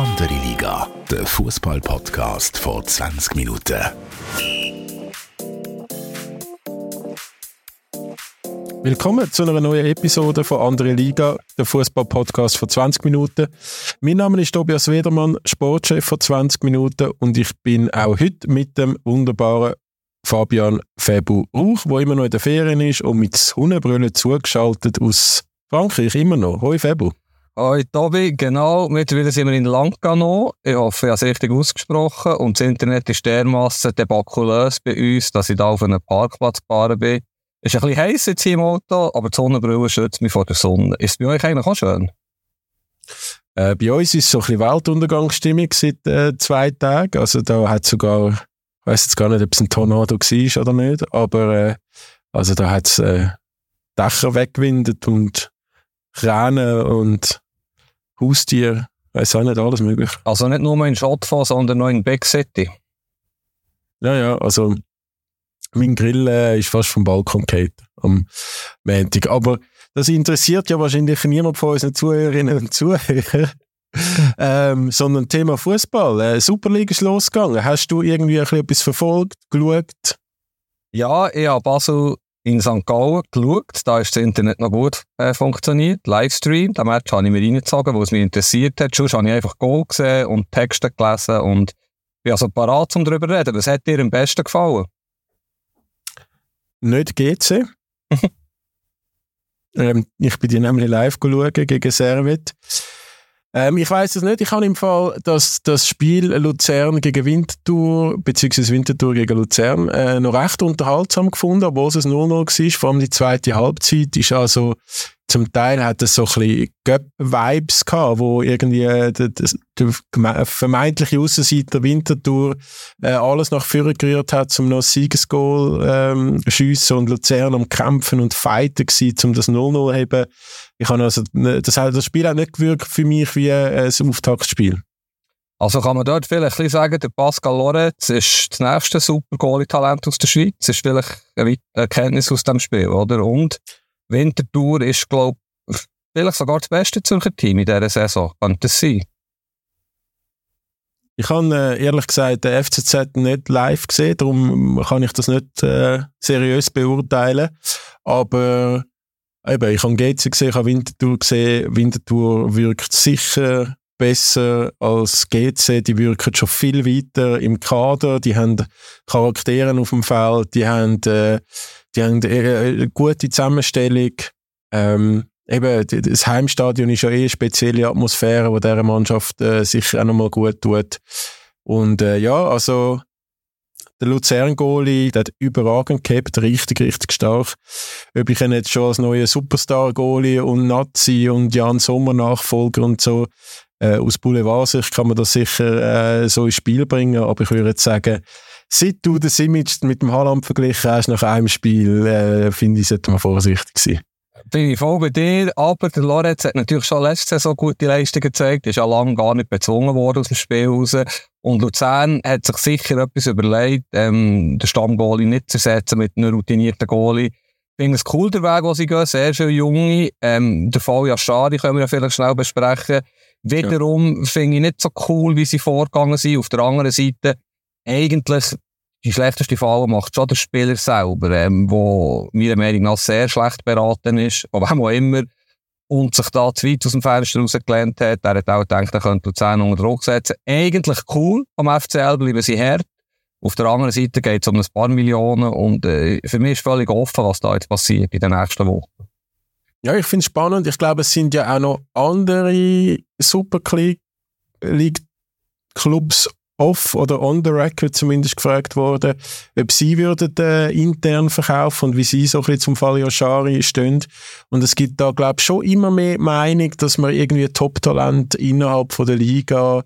Andere Liga, der Fußball-Podcast vor 20 Minuten. Willkommen zu einer neuen Episode von Andere Liga, der Fußball-Podcast vor 20 Minuten. Mein Name ist Tobias Wedermann, Sportchef von 20 Minuten und ich bin auch heute mit dem wunderbaren Fabian Febu Rauch, der immer noch in der Ferien ist und mit Hundebrüllen zugeschaltet aus Frankreich, immer noch. Hoi Febu. Hoi Tobi, genau, mittlerweile sind wir in Langnau. Ich hoffe, ich habe es richtig ausgesprochen. Und das Internet ist dermassen debakulös bei uns, dass ich da auf einem Parkplatz gefahren bin. Es ist ein bisschen heiß jetzt hier im Auto, aber die Sonnenbrille schützt mich vor der Sonne. Ist es bei euch eigentlich auch schön? Äh, bei uns ist so ein bisschen Weltuntergangsstimmung seit äh, zwei Tagen. Also da hat sogar, ich weiß jetzt gar nicht, ob es ein Tornado war oder nicht, aber äh, also da hat es äh, Dächer weggewindet und Kräne und Haustier, weiß auch nicht, alles möglich. Also nicht nur in Schottfall, sondern noch in Big City. Ja, ja, also mein Grill äh, ist fast vom Balkon gefallen am Montag. Aber das interessiert ja wahrscheinlich niemand von unseren Zuhörerinnen und Zuhörern. ähm, sondern Thema Fußball. Äh, Superliga ist losgegangen. Hast du irgendwie ein bisschen etwas verfolgt, geschaut? Ja, ich habe Basel in St. Gallen geschaut. Da ist das Internet noch gut äh, funktioniert. Livestream, den Match habe ich mir reingezogen, weil es mich interessiert hat. Sonst habe ich einfach Goal gesehen und Texte gelesen und bin also parat, um darüber zu reden. Was hat dir am besten gefallen? Nicht GC. ähm, ich bin die nämlich live schauen gegen Servet. Ähm, ich weiß es nicht. Ich habe im Fall das, das Spiel Luzern gegen Winterthur, beziehungsweise Winterthur gegen Luzern, äh, noch recht unterhaltsam gefunden, obwohl es 0-0 war. Vor allem die zweite Halbzeit ist also zum Teil hat es so ein bisschen Göpp-Vibes gehabt, wo irgendwie äh, der, der vermeintliche Aussenseiter Winterthur äh, alles nach vorne gerührt hat, um noch ein Siegesgoal ähm, schiessen und Luzern am Kämpfen und Fighten gewesen, um das 0-0 haben. Ich habe also, ne, das, das Spiel hat nicht gewirkt für mich wie äh, ein Auftaktspiel. Also kann man dort vielleicht sagen, der Pascal Lorenz ist das nächste super Goalie-Talent aus der Schweiz. Das ist vielleicht eine Erkenntnis aus dem Spiel, oder? Und Winterthur ist, glaube ich, vielleicht sogar das beste Zürcher Team in dieser Saison. Könnte das sein? Ich habe äh, ehrlich gesagt den FCZ nicht live gesehen, darum kann ich das nicht äh, seriös beurteilen. Aber eben, ich habe GC gesehen, ich habe Winterthur gesehen. Winterthur wirkt sicher besser als GC. Die wirken schon viel weiter im Kader. Die haben Charaktere auf dem Feld. Die haben äh, die haben eine gute Zusammenstellung. Ähm, eben, das Heimstadion ist ja eh eine spezielle Atmosphäre, die dieser Mannschaft äh, sicher auch nochmal gut tut. Und äh, ja, also der Luzern-Goalie, der hat überragend gehabt, richtig, richtig stark. Ob ich ihn jetzt schon als neuer Superstar-Goalie und Nazi und Jan Sommer-Nachfolger und so äh, aus Boulevardsicht kann man das sicher äh, so ins Spiel bringen, aber ich würde jetzt sagen, seit du das Image mit dem Haaland verglichen hast nach einem Spiel, äh, finde ich, sollte man vorsichtig sein. Bin ich voll bei dir, aber der Lorenz hat natürlich schon letzte Saison gute Leistungen gezeigt, ist ja lange gar nicht bezwungen worden aus dem Spiel raus. Und Luzern hat sich sicher etwas überlegt, ähm, den Stammgoalie nicht zu ersetzen mit einem routinierten Goalie. Ich finde es cool, der Weg, wo sie gehen, sehr viele Junge. Ähm, der Fall Yashari können wir ja vielleicht schnell besprechen. Wiederum ja. finde ich nicht so cool, wie sie vorgegangen sind. Auf der anderen Seite, eigentlich die schlechteste Falle macht schon der Spieler selber, ähm, wo meiner Meinung nach sehr schlecht beraten ist, aber auch immer, und sich da zu weit aus dem Fenster rausgelehnt hat. Er hat auch gedacht, er könnte Luzern unter Druck setzen. Eigentlich cool am FCL, bleiben sie hart. Auf der anderen Seite geht es um ein paar Millionen und äh, für mich ist völlig offen, was da jetzt passiert in den nächsten Wochen. Ja, ich finde es spannend. Ich glaube, es sind ja auch noch andere Super League-Clubs off oder on the record zumindest gefragt worden, ob sie würden äh, intern verkaufen und wie sie so ein bisschen zum Fall Yoshari stehen. Und es gibt da, glaube ich, schon immer mehr Meinung, dass man irgendwie Top-Talent innerhalb von der Liga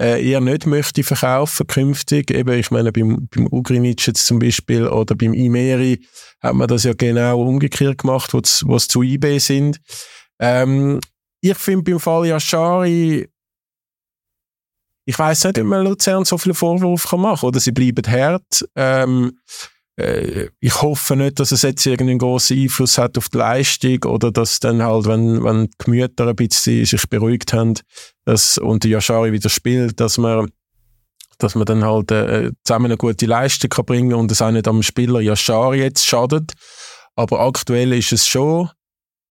äh, eher nicht möchte verkaufen künftig. Eben, ich meine, beim, beim Ugrinic jetzt zum Beispiel oder beim Imeri hat man das ja genau umgekehrt gemacht, wo es zu eBay sind. Ähm, ich finde beim Fall Yashari ich weiß nicht, ob man Luzern so viele Vorwürfe machen kann. Oder sie bleiben hart. Ähm, äh, ich hoffe nicht, dass es jetzt irgendeinen großen Einfluss hat auf die Leistung oder dass dann halt, wenn, wenn die Gemüter ein bisschen sich beruhigt haben dass, und der Yashari wieder spielt, dass man dass man dann halt äh, zusammen eine gute Leistung kann bringen und es auch nicht am Spieler Yashari jetzt schadet. Aber aktuell ist es schon,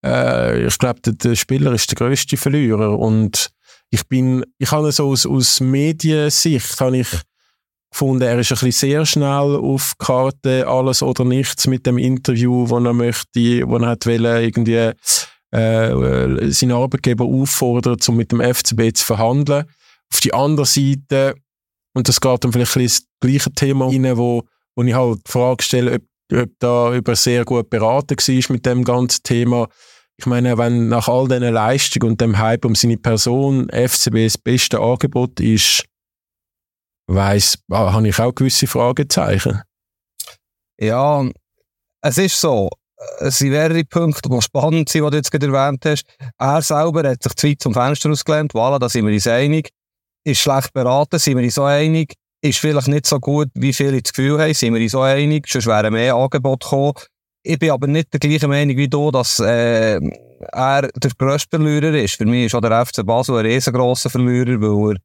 äh, ich glaube, der, der, Spieler ist der größte Verlierer und ich bin, ich habe so aus, aus Mediensicht, habe ich gefunden, er ist ein bisschen sehr schnell auf Karte alles oder nichts mit dem Interview, wo er möchte, wo er hat wollen, irgendwie äh, seinen Arbeitgeber auffordern, um mit dem FCB zu verhandeln. Auf die andere Seite, und das geht dann vielleicht ein das gleiche Thema rein, wo, wo ich halt die Frage stelle, ob, ob da über sehr gut beraten war mit dem ganzen Thema. Ich meine, wenn nach all diesen Leistungen und dem Hype um seine Person FCB das beste Angebot ist, weiss, ah, habe ich auch gewisse Fragezeichen. Ja, es ist so. Es sind mehrere Punkte, die spannend sind, die du jetzt gerade erwähnt hast. Er selber hat sich zu zum Fenster ausgelehnt. Voilà, da sind wir uns einig. Ist schlecht beraten, sind wir uns so einig. Ist vielleicht nicht so gut, wie viele das Gefühl haben, sind wir uns so einig. Sonst wären mehr Angebote gekommen. Ich bin aber nicht der gleichen Meinung wie du, dass äh, er der grösste Verlierer ist. Für mich ist auch der FC Basel ein riesengroßer Verlierer, weil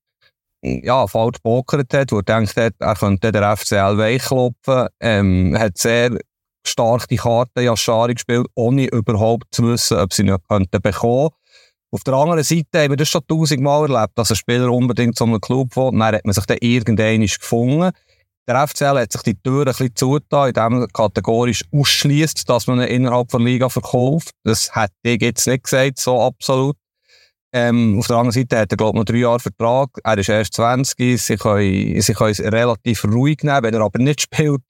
er ja, falsch pokert hat, wo er denkt er könnte den FCL weichklopfen, ähm, hat sehr stark die Karte Yashari gespielt, ohne überhaupt zu wissen, ob sie ihn könnten bekommen. Auf der anderen Seite haben wir das schon tausendmal erlebt, dass ein Spieler unbedingt zu einem Club will, dann hat man sich dann irgendwann gefunden. Der FCL hat sich die Tür ein bisschen zugetan, indem er kategorisch ausschließt, dass man ihn innerhalb der Liga verkauft. Das hätte ich jetzt nicht gesagt, so absolut. Ähm, auf der anderen Seite hat er, glaube ich, noch drei Jahre Vertrag. Er ist erst 20. Sie können, sie können es relativ ruhig nehmen. Wenn er aber nicht spielt,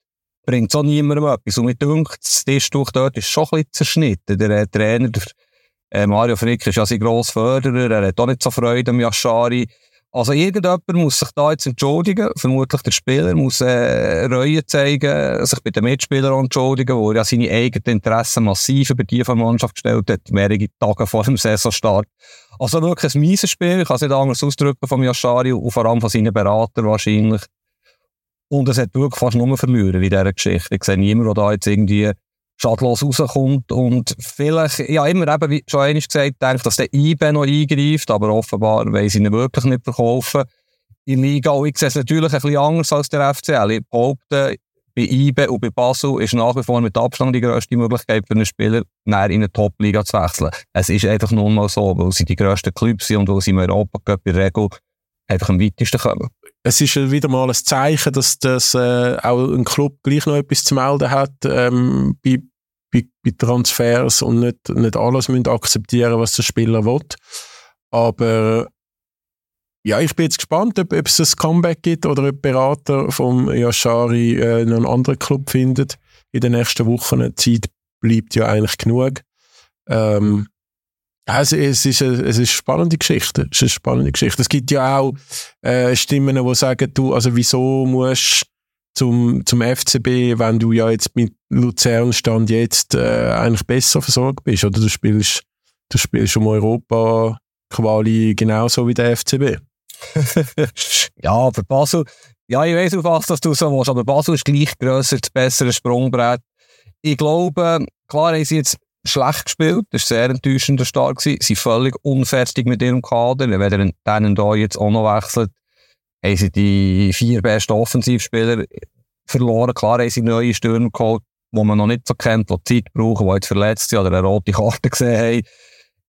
bringt es auch niemandem etwas. Und mir denkt, das Tischtuch dort ist schon ein bisschen zerschnitten. Der äh, Trainer, der, äh, Mario Frick, ist ja sein grosser Förderer. Er hat auch nicht so Freude am Yashari. Also irgendjemand muss sich da jetzt entschuldigen. Vermutlich der Spieler muss äh, Reue zeigen, sich bei den Mitspielern entschuldigen, wo er ja seine eigenen Interessen massiv über die von der Mannschaft gestellt hat, mehrere Tage vor dem Saisonstart. Also wirklich ein mieses Spiel, ich kann es nicht anders ausdrücken von Yashari und vor allem von seinen Beratern wahrscheinlich. Und es hat wirklich fast nur verloren in dieser Geschichte. Ich sehe niemanden, der da jetzt irgendwie schadlos rauskommt. Und vielleicht, ja, immer eben, wie schon einmal gesagt, denke, dass der IB noch eingreift, aber offenbar wollen sie ihn wirklich nicht verkaufen. In Liga, und ich sehe es natürlich ein bisschen anders als der FCL. Ich behaupte, bei IBE und bei Basel ist nach wie vor mit Abstand die grösste Möglichkeit für einen Spieler, näher in eine Top-Liga zu wechseln. Es ist einfach nun mal so, weil sie die grössten Clubs sind und weil sie im Europa-Cup in der Regel einfach am weitesten kommen. Es ist wieder mal ein Zeichen, dass, dass äh, auch ein Club gleich noch etwas zu melden hat ähm, bei, bei, bei Transfers und nicht, nicht alles müssen akzeptieren, was der Spieler will. Aber ja, ich bin jetzt gespannt, ob, ob es ein Comeback gibt oder ob Berater vom Yashari äh, noch einen anderen Club findet in den nächsten Wochen. Zeit bleibt ja eigentlich genug. Ähm, also es ist, eine, es ist eine spannende Geschichte. Es ist eine spannende Geschichte. Es gibt ja auch äh, Stimmen, die sagen, du, also wieso musst zum, zum FCB, wenn du ja jetzt mit Luzern Stand jetzt äh, eigentlich besser versorgt bist, oder du spielst, du spielst um Europa Quali genauso wie der FCB. ja, aber Basel, ja, ich weiß auf was dass du so willst, aber Basel ist gleich grösser, das bessere Sprungbrett. Ich glaube, klar haben sie jetzt schlecht gespielt, das war sehr enttäuschender Start sie sind völlig unfertig mit ihrem Kader, wenn er denen da jetzt auch noch wechselt, haben sie die vier besten Offensivspieler verloren, klar haben sie neue Stürmer geholt, die man noch nicht so kennt, die Zeit brauchen, die jetzt verletzt sind oder eine rote Karte gesehen haben,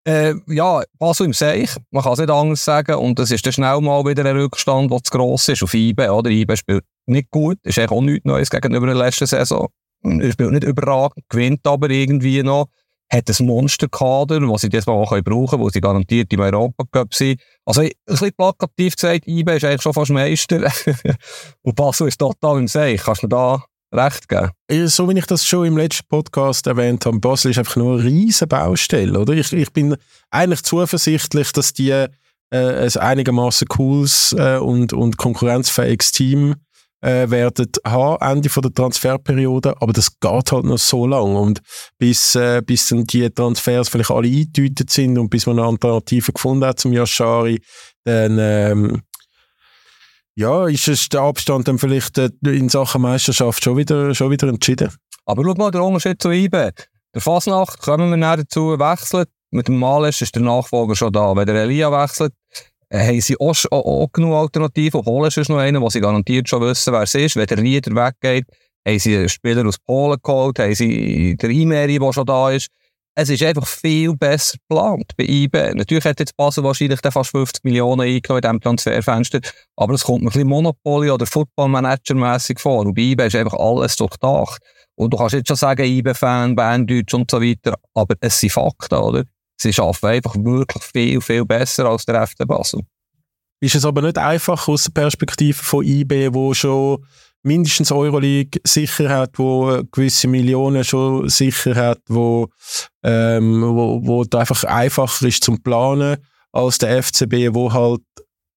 äh, ja, Basel im Seich, man kann es nicht anders sagen. Und es ist dann schnell mal wieder ein Rückstand, der zu gross ist auf IBE. Oder? IBE spielt nicht gut, ist eigentlich auch nichts Neues gegenüber der letzten Saison. Er spielt nicht überragend, gewinnt aber irgendwie noch. Hat ein Monsterkader, das sie diesmal auch brauchen können, wo sie garantiert im Europacup sind. Also, ein bisschen plakativ gesagt, IBE ist eigentlich schon fast Meister. Und Basel ist total im Seich. Kannst du da recht geben. So wie ich das schon im letzten Podcast erwähnt habe, Basel ist einfach nur eine riesige Baustelle, oder? Ich, ich bin eigentlich zuversichtlich, dass die äh, ein einigermaßen cooles äh, und, und konkurrenzfähiges Team äh, werden haben, Ende von der Transferperiode, aber das geht halt noch so lang und bis, äh, bis dann die Transfers vielleicht alle eingetütet sind und bis man eine Alternative gefunden hat zum Yashari, dann ähm, Ja, ist es der Abstand dann vielleicht äh, in Sachen Meisterschaft schon wieder, schon wieder entschieden? Aber schau mal den Unterschied zu IB. Der Fasnacht, kommen wir näher dazu, wechselt. Mit dem Males ist der Nachfolger schon da. Wenn der Elia wechselt, haben sie auch, auch, genug Alternativen. Holen ist noch einen, wo sie garantiert schon wissen, wer es ist. Wenn der Rieder weggeht, haben sie einen Spieler aus Polen geholt, haben sie den Imeri, der schon da ist. Es ist einfach viel besser geplant bei IB. Natürlich hat jetzt Basel wahrscheinlich fast 50 Millionen eingenommen in diesem Transferfenster, aber es kommt mir ein bisschen Monopoly- oder Football-Manager-mässig vor. Und bei IB ist einfach alles durchdacht. Und du kannst jetzt schon sagen, IB-Fan, Banddeutsch und so weiter, aber es sind Fakten, oder? Sie arbeiten einfach wirklich viel, viel besser als der FC Basel. Ist es aber nicht einfach aus der Perspektive von IB, wo schon mindestens Euroleague sicher hat, wo gewisse Millionen schon sicher hat, wo, ähm, wo, wo einfach einfacher ist zum Planen als der FCB, wo halt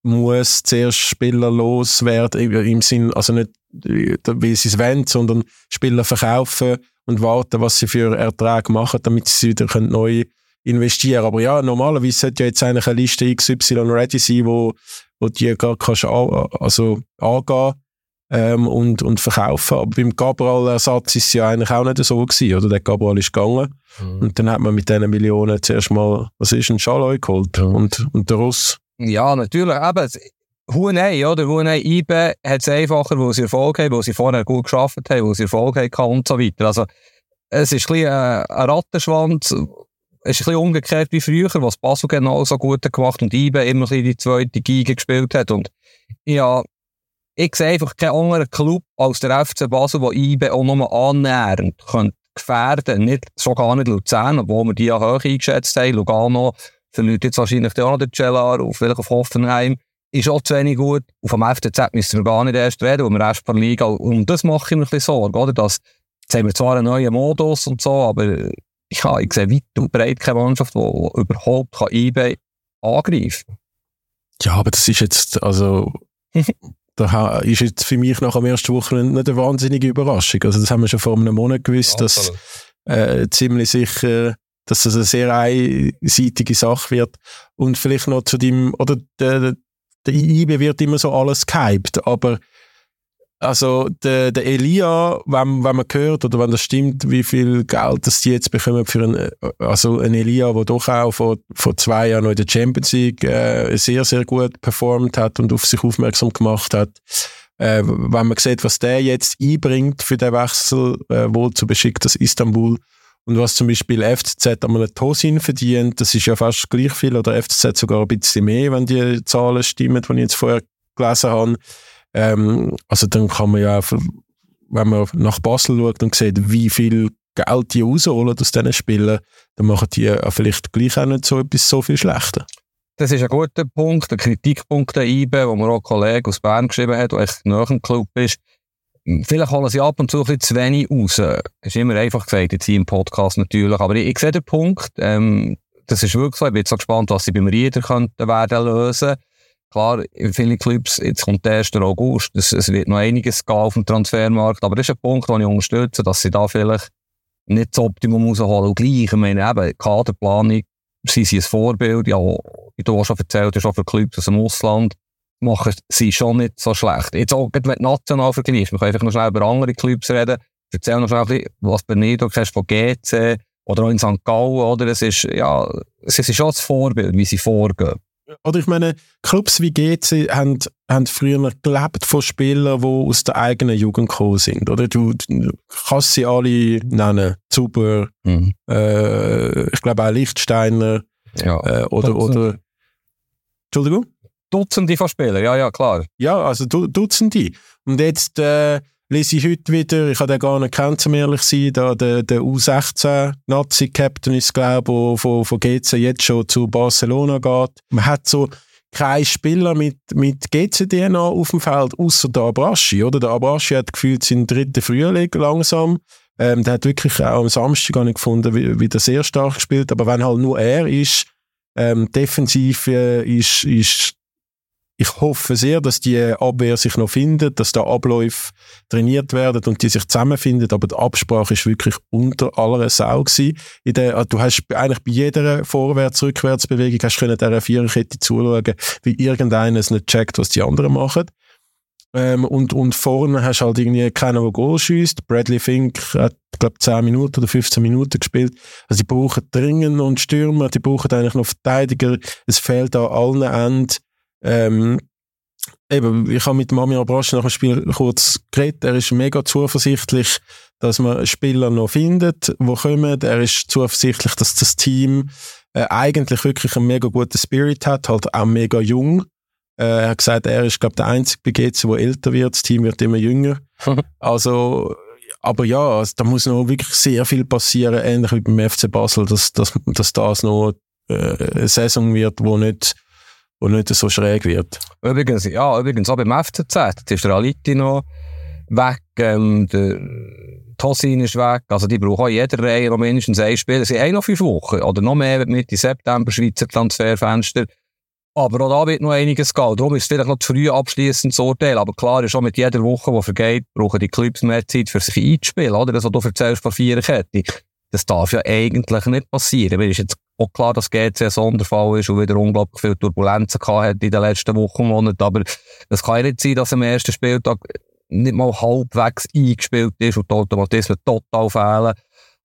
muss zuerst Spieler loswerden, im Sinn, also nicht, wie sie es wollen, sondern Spieler verkaufen und warten, was sie für Erträge machen, damit sie wieder neu investieren Aber ja, normalerweise sollte ja jetzt eigentlich eine Liste XY ready sein, wo, wo die gar kannst, also angehen ähm, und, und verkaufen. Aber beim Cabral-Ersatz ist es ja eigentlich auch nicht so gewesen, oder? Der Cabral ist gegangen. Mhm. Und dann hat man mit diesen Millionen zuerst mal, was ist, ein Schaloi geholt. Mhm. Und, und der Russ. Ja, natürlich. Eben, Huanei, oder? Huanei IBE hat es einfacher, wo sie Erfolg haben, wo sie vorher gut geschafft haben, wo sie Erfolg haben und so weiter. Also, es ist ein bisschen ein, ein Rattenschwanz. Es ist ein bisschen umgekehrt wie früher, was Basel genau so gut gemacht und IBE immer die zweite Geige gespielt hat. Und ja, ich sehe einfach keinen anderen Club als der FC Basel, der IBE auch nur annähernd könnte gefährden Nicht, schon gar nicht Luzern, obwohl wir die ja hoch eingeschätzt haben. Lugano verliert jetzt wahrscheinlich auch noch den Cellar, auf vielleicht auf Hoffenheim. Ist auch zu wenig gut. Auf dem FCZ müssen wir gar nicht erst reden, wo wir erst per Liga. Und das mache ich mir ein bisschen Sorge, oder? Dass, jetzt haben wir zwar einen neuen Modus und so, aber ja, ich sehe weit und breit keine Mannschaft, die überhaupt kann IB angreifen kann. Ja, aber das ist jetzt, also, da ist jetzt für mich nach dem ersten Wochenende nicht eine wahnsinnige Überraschung. Also das haben wir schon vor einem Monat gewusst, dass äh, ziemlich sicher, dass das eine sehr einseitige Sache wird. Und vielleicht noch zu dem, oder der, der IB wird immer so alles gehypt, aber also der, der Elia, wenn, wenn man hört oder wenn das stimmt, wie viel Geld das die jetzt bekommen für einen, also ein Elia, der doch auch vor, vor zwei Jahren noch in der Champions League äh, sehr, sehr gut performt hat und auf sich aufmerksam gemacht hat. Äh, wenn man sieht, was der jetzt einbringt für den Wechsel äh, wohl zu Besiktas Istanbul und was zum Beispiel FCZ an einem Tosin verdient, das ist ja fast gleich viel oder FCZ sogar ein bisschen mehr, wenn die Zahlen stimmen, die ich jetzt vorher gelesen habe. Ähm, also dann kann man ja, wenn man nach Basel schaut und sieht, wie viel Geld die rausholen aus diesen Spielen, dann machen die ja vielleicht gleich auch nicht so etwas so viel schlechter. Das ist ein guter Punkt, ein Kritikpunkt der IBE, wo mir auch ein Kollege aus Bern geschrieben hat, der echt nach dem Club ist. Vielleicht holen sie ab und zu ein bisschen zu wenig raus. Das ist immer einfach gesagt, jetzt hier im Podcast natürlich. Aber ich, ich sehe den Punkt, ähm, das ist wirklich so. Ich bin jetzt so gespannt, was sie beim Rieder könnten werden lösen. Klar, in vielen Clubs, jetzt kommt der 1. August, es, wird noch einiges gehen auf dem Transfermarkt, aber das ist ein Punkt, den ich unterstütze, dass sie da vielleicht nicht das Optimum rausholen. Und gleich, ich meine, eben, Kaderplanung, sie sind ein Vorbild, ja, wie du auch schon erzählt hast, auch für Clubs aus dem Ausland, machen sie schon nicht so schlecht. Jetzt auch, wenn national vergleichst, wir können einfach noch schnell über andere Clubs reden, erzähl noch schnell was Benito hast von GC, oder auch in St. Gallen, oder? Es ist, ja, es ist schon das Vorbild, wie sie vorgehen. Oder ich meine, Clubs wie GC haben, haben früher gelebt von Spielern, die aus der eigenen Jugend gekommen sind. Oder du, du kannst sie alle nennen. Zuber, mhm. äh, ich glaube auch Lichtsteiner. Ja. Äh, oder, oder, Entschuldigung? Dutzende von Spielern, ja, ja, klar. Ja, also du, Dutzende. Und jetzt, äh, lese ich heute wieder, ich habe den gar nicht kennt, um ehrlich zu sein, da der, der U16-Nazi-Captain ist, glaube ich, von, von GC jetzt schon zu Barcelona geht. Man hat so keinen Spieler mit, mit GC-DNA auf dem Feld, außer der Abraschi, oder? Der Abraschi hat gefühlt seinen dritten Frühling langsam. Ähm, der hat wirklich auch am Samstag gar nicht gefunden, wie, wie der sehr stark gespielt. Aber wenn halt nur er ist, ähm, defensiv äh, ist, ist ich hoffe sehr, dass die Abwehr sich noch findet, dass da Abläufe trainiert werden und die sich zusammenfinden. Aber die Absprache ist wirklich unter aller Sau. In der, du hast eigentlich bei jeder Vorwärts-Rückwärts-Bewegung hast du dieser Viererkette zuschauen, wie irgendeiner es nicht checkt, was die anderen machen. Ähm, und, und vorne hast du halt irgendwie keinen, der Goal schießt. Bradley Fink hat, glaube 10 Minuten oder 15 Minuten gespielt. Also die brauchen dringend und Stürmer, die brauchen eigentlich noch Verteidiger. Es fehlt an allen Enden. Ähm, eben, ich habe mit Mami Abrasch nach dem Spiel kurz geredet. Er ist mega zuversichtlich, dass man Spieler noch findet, die kommen. Er ist zuversichtlich, dass das Team äh, eigentlich wirklich einen mega guten Spirit hat, halt auch mega jung. Äh, er hat gesagt, er ist, glaube der einzige bei GC, der älter wird. Das Team wird immer jünger. also, aber ja, also, da muss noch wirklich sehr viel passieren, ähnlich wie beim FC Basel, dass, dass, dass das noch äh, eine Saison wird, wo nicht, wo nicht so schräg wird. Übrigens, ja, übrigens auch beim FCZ, ist der Aliti noch weg, ähm, der Tosin ist weg, also die brauchen auch jeder Reihe noch mindestens ein Spiel. Es sind eh noch fünf Wochen, oder noch mehr, Mitte September, Schweizer Transferfenster. Aber auch da wird noch einiges gehen. Darum ist es vielleicht noch zu früh abschließend zu urteilen. Aber klar ist auch mit jeder Woche, die vergeht, brauchen die Clubs mehr Zeit für sich einzuspielen, oder? Das, was du erzählst von Viererkette. Das darf ja eigentlich nicht passieren. Mir ist jetzt auch klar, dass GC ein Sonderfall ist und wieder unglaublich viel Turbulenzen gehabt hat in den letzten Wochen und Monaten. Aber das kann ja nicht sein, dass am ersten Spieltag nicht mal halbwegs eingespielt ist und die Automatismen total fehlen.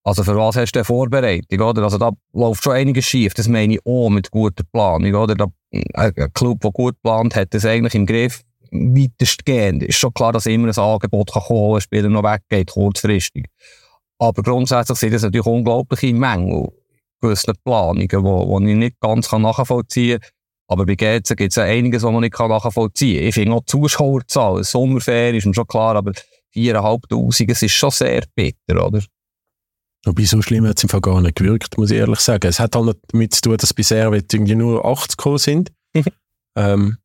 Also für was hast du eine Vorbereitung, oder? Also da läuft schon einiges schief, das meine ich auch mit guter Planung, oder? Da, ein Club, der gut plant, hat das eigentlich im Griff weitestgehend. Ist schon klar, dass immer ein Angebot kann kommen, ein Spieler noch weggeht, kurzfristig. Aber grundsätzlich sind das natürlich unglaubliche Mängel, gewisse Planungen, die, die ich nicht ganz nachvollziehen kann. Aber bei GC gibt es ja einiges, was man nicht nachvollziehen kann. Ich finde auch die Zuschauerzahl, Sommerferien ist mir schon klar, aber 4'500, es ist schon sehr bitter, oder? Wobei, so schlimm hat es im Fall gar nicht gewirkt, muss ich ehrlich sagen. Es hat halt damit zu tun, dass bei Servet irgendwie nur 80 gekommen sind. ähm,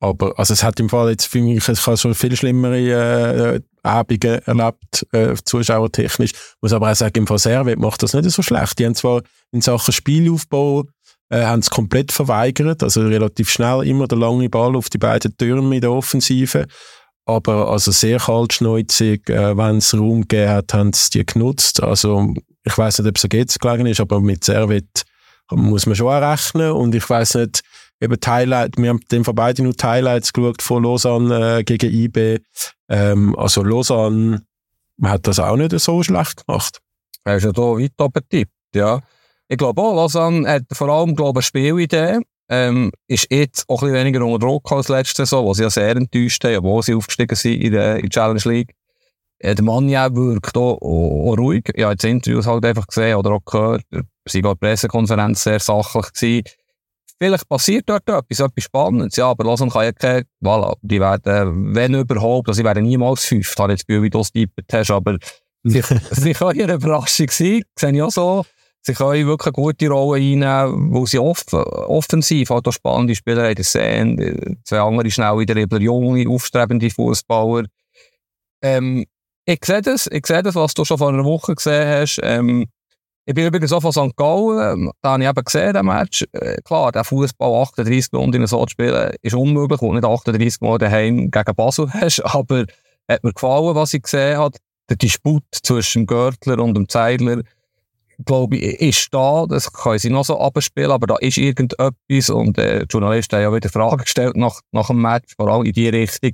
aber, also es hat im Fall jetzt, finde ich, es kann schon viel schlimmere äh, Abende erlebt, äh, zuschauertechnisch. Muss aber auch sagen, im Servet macht das nicht so schlecht. Die haben zwar in Sachen Spielaufbau äh, haben es komplett verweigert, also relativ schnell immer der lange Ball auf die beiden Türme in der Offensive. Aber also sehr kaltschneuzig, äh, wenn es Raum gegeben hat, haben sie die genutzt. Also ich weiß nicht, ob es so gelegen ist, aber mit Servet muss man schon rechnen. Und ich weiß nicht, eben die Highlight, wir haben dem von beiden nur die Highlights geschaut von Lausanne äh, gegen IB. Ähm, also Lausanne hat das auch nicht so schlecht gemacht. Er ist ja da weit oben tippt, ja. Ich glaube auch, Lausanne hat vor allem, glaube ich, Spielidee ähm, ist jetzt auch ein bisschen weniger unter Druck als letzte Saison, wo sie ja sehr enttäuscht haben, obwohl sie aufgestiegen sind in der, in der Challenge League. Äh, der Mann ja wirkt auch, auch, auch ruhig. Ich habe jetzt Interviews halt einfach gesehen oder auch gehört. Sie war die Pressekonferenz sehr sachlich gewesen. Vielleicht passiert dort etwas, etwas Spannendes, ja, aber Lausanne kann ja keine, voilà, die werden, wenn überhaupt, also sie werden niemals fünf, habe ich jetzt Gefühl, wie du es hast, aber sie, sie können eine Überraschung sein, sehe ich auch so. Sie können wirklich eine gute Rolle einnehmen, wo sie off offensiv halt auch spannende Spieler haben. sehen, zwei andere schnell wieder Dribbler, junge, aufstrebende Fußballer. Ähm, ich sehe das, ich sehe das, was du schon vor einer Woche gesehen hast. Ähm, ich bin übrigens auch von St. Gallen, ähm, da habe ich eben gesehen, den Match. Äh, klar, der Fußball 38 Minuten so zu spielen, ist unmöglich, du nicht 38 Mal daheim gegen Basel hast, aber hat mir gefallen, was ich gesehen habe. Der Disput zwischen dem Görtler und dem Zeidler, glaube ich, ist da. Das können sie noch so abspielen, aber da ist irgendetwas. Und äh, die Journalisten haben ja wieder Fragen gestellt nach, nach dem Match, vor allem in die Richtung.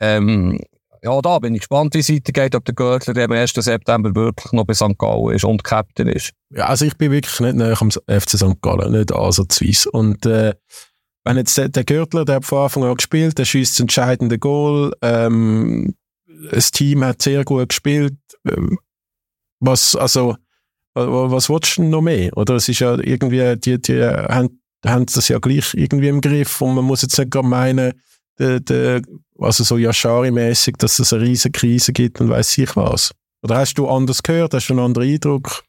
Ähm, ja, da bin ich gespannt, wie es weitergeht, ob der Görtler am 1. September wirklich noch bei St. Gallen ist und Captain ist. Ja, also ich bin wirklich nicht näher am FC St. Gallen, nicht ansatzweise. Und äh, wenn jetzt der, der Görtler, der hat von Anfang an gespielt, der schießt das entscheidende Goal, ähm, das Team hat sehr gut gespielt, ähm, was, also, was willst du noch mehr? Oder es ist ja irgendwie, die, die haben, haben das ja gleich irgendwie im Griff und man muss jetzt nicht gerade meinen, de, de, also so Yashari-mäßig, dass es eine riesige Krise gibt und weiß ich was. Oder hast du anders gehört? Hast du einen anderen Eindruck?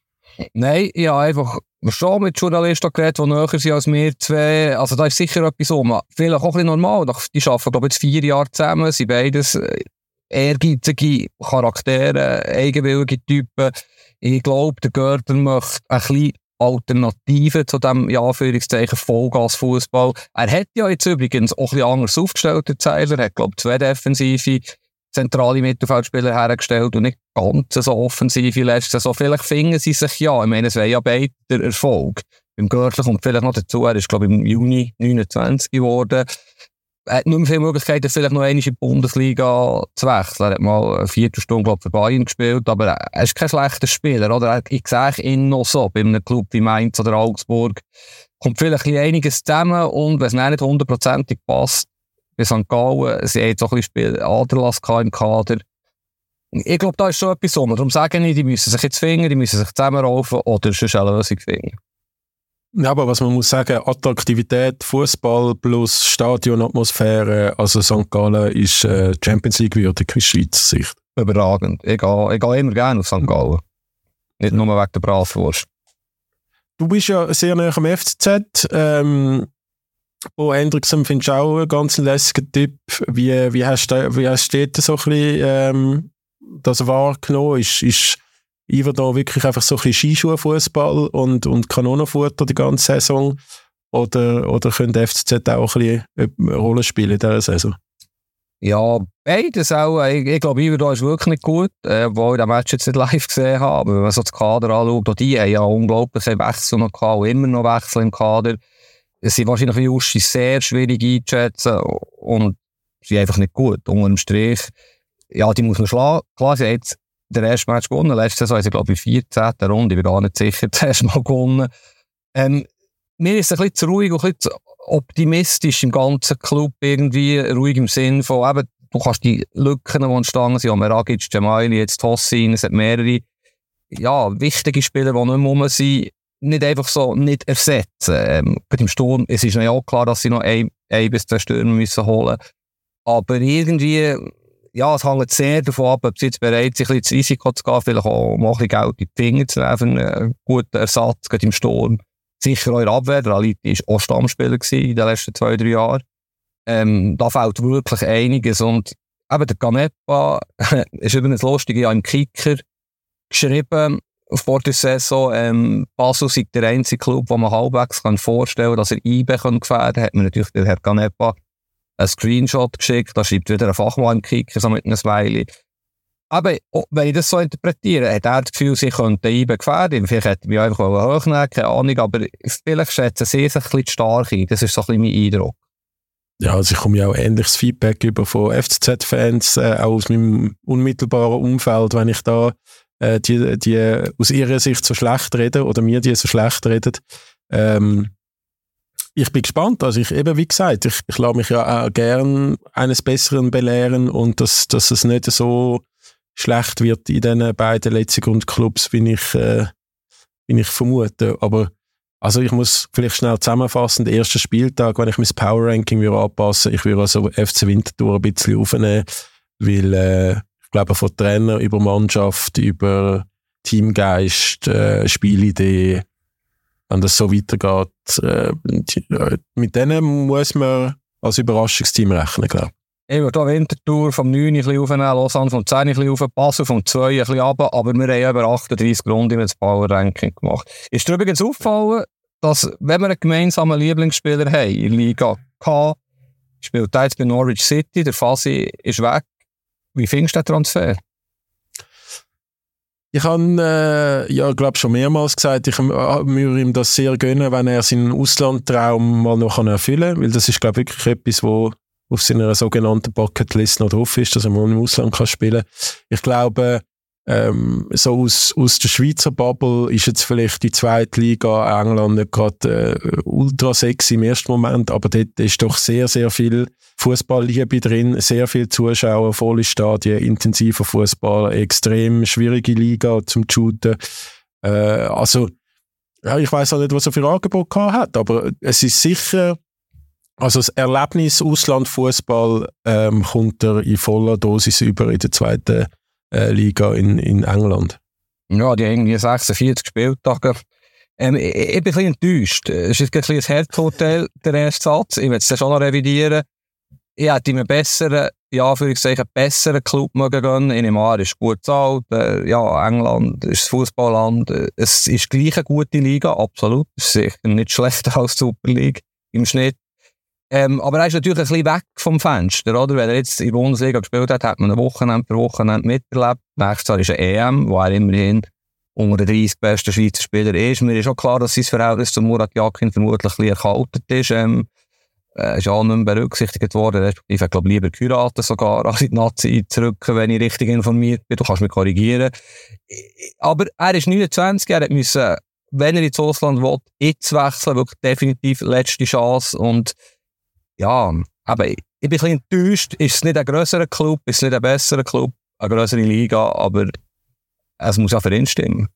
Nein, ich habe einfach schon mit Journalisten geredet, die näher sind als wir zwei. Also da ist sicher etwas um. Vielleicht auch ein normal. Die arbeiten, glaube ich, jetzt vier Jahre zusammen, sind beides äh, ehrgeizige Charaktere, eigenwillige Typen. Ich glaube, der Görder möchte ein bisschen Alternative zu dem, ja, Anführungszeichen, Vollgas-Fußball. Er hat ja jetzt übrigens auch ein bisschen anders aufgestellt, der Zeiler. Er hat, glaube ich, zwei defensive zentrale Mittelfeldspieler hergestellt und nicht ganz so offensiv wie letztes Saison. Vielleicht finden sie sich ja. Ich meine, es wäre ja beide der Erfolg. Beim Görtler kommt vielleicht noch dazu, er ist, glaube ich, im Juni 29 geworden. Er hat nicht mehr viele Möglichkeiten, vielleicht noch einmal in die Bundesliga zu wechseln. Er hat mal eine Viertelstunde, glaube für Bayern gespielt, aber er ist kein schlechter Spieler, oder? Ich sehe ihn noch so, bei einem Club wie Mainz oder Augsburg. Kommt vielleicht einiges zusammen und wenn es nicht hundertprozentig passt, bei St. Gallen, sie haben so ein bisschen Aderlass im Kader. Ich glaube, da ist schon etwas um. Darum sage ich, die müssen sich jetzt finden, die müssen sich zusammenraufen oder sonst eine Lösung finden. Ja, aber was man muss sagen, Attraktivität, Fußball plus Stadionatmosphäre, also St. Gallen ist äh, Champions League würdig aus Schweizer Sicht. Überragend. Ich gehe, ich gehe immer gerne auf St. Gallen. Nicht nur wegen der Bratwurst. Du bist ja sehr nah am FCZ. Ähm, Bo Hendrickson findest du auch einen ganz lässigen Typ. Wie, wie hast du wie hast du so ein bisschen ähm, das wahrgenommen? Ist, ist Iver da wirklich einfach so ein bisschen Skischuhfußball und, und Kanonenfutter die ganze Saison? Oder, oder könnte FCZ auch ein bisschen eine Rolle spielen in dieser Saison? Ja, beides auch. Ich, ich glaube, Iver da ist wirklich nicht gut, äh, obwohl ich den Match jetzt nicht live gesehen habe. Aber wenn man so das Kader anschaut, auch die haben ja unglaubliche Wechsel noch gehabt, und immer noch Wechsel im Kader. Es sind wahrscheinlich wie Uschi sehr schwierig einzuschätzen und sie sind einfach nicht gut. Unter dem Strich, ja, die muss man schlagen. Klar, sie jetzt den ersten Match gewonnen. Letzte Saison haben sie, glaube ich, in 14. Runde. Ich bin gar nicht sicher, das erste Mal gewonnen. Ähm, mir ist es ein bisschen zu ruhig und ein bisschen zu optimistisch im ganzen Club irgendwie. Ruhig im Sinn von, eben, du kannst die Lücken, die entstanden sind, Meragic, Jamaili, jetzt Tossin, es hat mehrere, ja, wichtige Spieler, die nicht mehr rum sind, nicht einfach so nicht ersetzen. Ähm, im Sturm, es ist ja auch klar, dass sie noch ein, ein bis zwei Stürmer müssen holen. Aber irgendwie, ja, es hängt sehr davon ab, ob sie jetzt bereit sind, ein bisschen ins Risiko zu gehen, vielleicht auch mal ein bisschen Geld in die Finger zu nehmen, einen guten Ersatz, gerade im Sturm. Sicher der Abwehr, der Aliti war auch Stammspieler in den letzten zwei, drei Jahren. Ähm, da fehlt wirklich einiges und eben der Ganepa ist übrigens lustig, ja im Kicker geschrieben, vor der Saison, ähm, Basel sei der einzige Club, wo man halbwegs kann vorstellen kann, dass er IB gefährden kann. hat man natürlich der Herr Ganepa einen Screenshot geschickt, da schreibt wieder ein Fachmann Kicker, so mit einem Smiley. Aber oh, wenn ich das so interpretiere, hat er das Gefühl, sie könnten IBE gefährden. Vielleicht hätte ich mich einfach hochnehmen keine Ahnung, aber vielleicht schätzen sie sich ein bisschen stark ein. Das ist so ein bisschen mein Eindruck. Ja, also ich komme ja auch ähnliches Feedback über von FCZ-Fans, äh, auch aus meinem unmittelbaren Umfeld, wenn ich da äh, die, die aus ihrer Sicht so schlecht reden oder mir die so schlecht reden. Ähm, ich bin gespannt. Also ich eben, wie gesagt, ich, ich lasse mich ja auch gern eines Besseren belehren und dass, dass es nicht so schlecht wird in diesen beiden letzten Grundclubs, wie ich, äh, wie ich vermute. Aber also ich muss vielleicht schnell zusammenfassen, der erste Spieltag, wenn ich mein Power Ranking würde anpassen, ich würde also FC Winterthur ein bisschen aufnehmen, weil äh, glaube, von Trainer über Mannschaft, über Teamgeist, äh, Spielidee, wenn das so weitergeht, äh, äh, mit denen muss man als Überraschungsteam rechnen, glaube ich. Würde hier Wintertour vom 9 ein bisschen aufnehmen, Lausanne vom 10 ein bisschen auf, Basel vom 2 ein bisschen runter, aber wir haben über 38 Runden das Power Ranking gemacht. Ist dir übrigens aufgefallen, dass, wenn wir einen gemeinsamen Lieblingsspieler haben in Liga K, spielt jetzt bei Norwich City, der Fasi ist weg, wie findest du den Transfer? Ich habe, äh, ja, glaube schon mehrmals gesagt, ich würde ihm das sehr gönnen, wenn er seinen Auslandtraum mal noch erfüllen kann, weil das ist, glaube ich, wirklich etwas, wo auf seiner sogenannten Bucketlist noch drauf ist, dass er mal im Ausland kann spielen kann. Ich glaube, ähm, so aus, aus der Schweizer Bubble ist jetzt vielleicht die zweite Liga England nicht gerade äh, ultra sexy im ersten Moment, aber dort ist doch sehr, sehr viel Fußballliebe drin, sehr viele Zuschauer, volle Stadien, intensiver Fußball, extrem schwierige Liga zum Shooten. Äh, also, ja, ich weiß auch nicht, was er für Angebot gehabt hat, aber es ist sicher, also das Erlebnis Auslandfußball ähm, kommt er in voller Dosis über in der zweiten äh, Liga in, in England. Ja, die haben irgendwie 46 Spieltage. Ähm, ich, ich, bin ein bisschen enttäuscht. Es ist ein bisschen ein Herzhotel, der erste Satz. Ich will es schon noch revidieren. Ich hätte ihm einen besseren, ja, Anführungszeichen, besseren Club mögen nehme an, er ist gut bezahlt. Äh, ja, England ist das Fußballland. Es ist gleich eine gute Liga, absolut. Es ist sicher nicht schlechter als die Super League im Schnitt. Ähm, aber er ist natürlich ein bisschen weg vom Fenster, oder? Wenn er jetzt in der Bundesliga gespielt hat, hat man ein Wochenende per Wochenende miterlebt. Nächstes Jahr ist eine EM, wo er immerhin unter den 30 besten Schweizer Spieler ist. Mir ist auch klar, dass sein Verhältnis zu Murat Yakin vermutlich ein bisschen erkaltet ist. Ähm, äh, ist auch nicht mehr berücksichtigt worden, respektive, ich glaube, lieber geheiratet sogar, als in die Nazi zurück, wenn ich richtig informiert bin. Du kannst mich korrigieren. Aber er ist 29, er hat wenn er ins Ausland will, jetzt wechseln, wirklich definitiv letzte Chance und ja, aber ich bin ein bisschen enttäuscht, ist es nicht ein grösserer Club, ist es nicht ein besserer Club, eine größere Liga, aber es muss auch für ihn stimmen.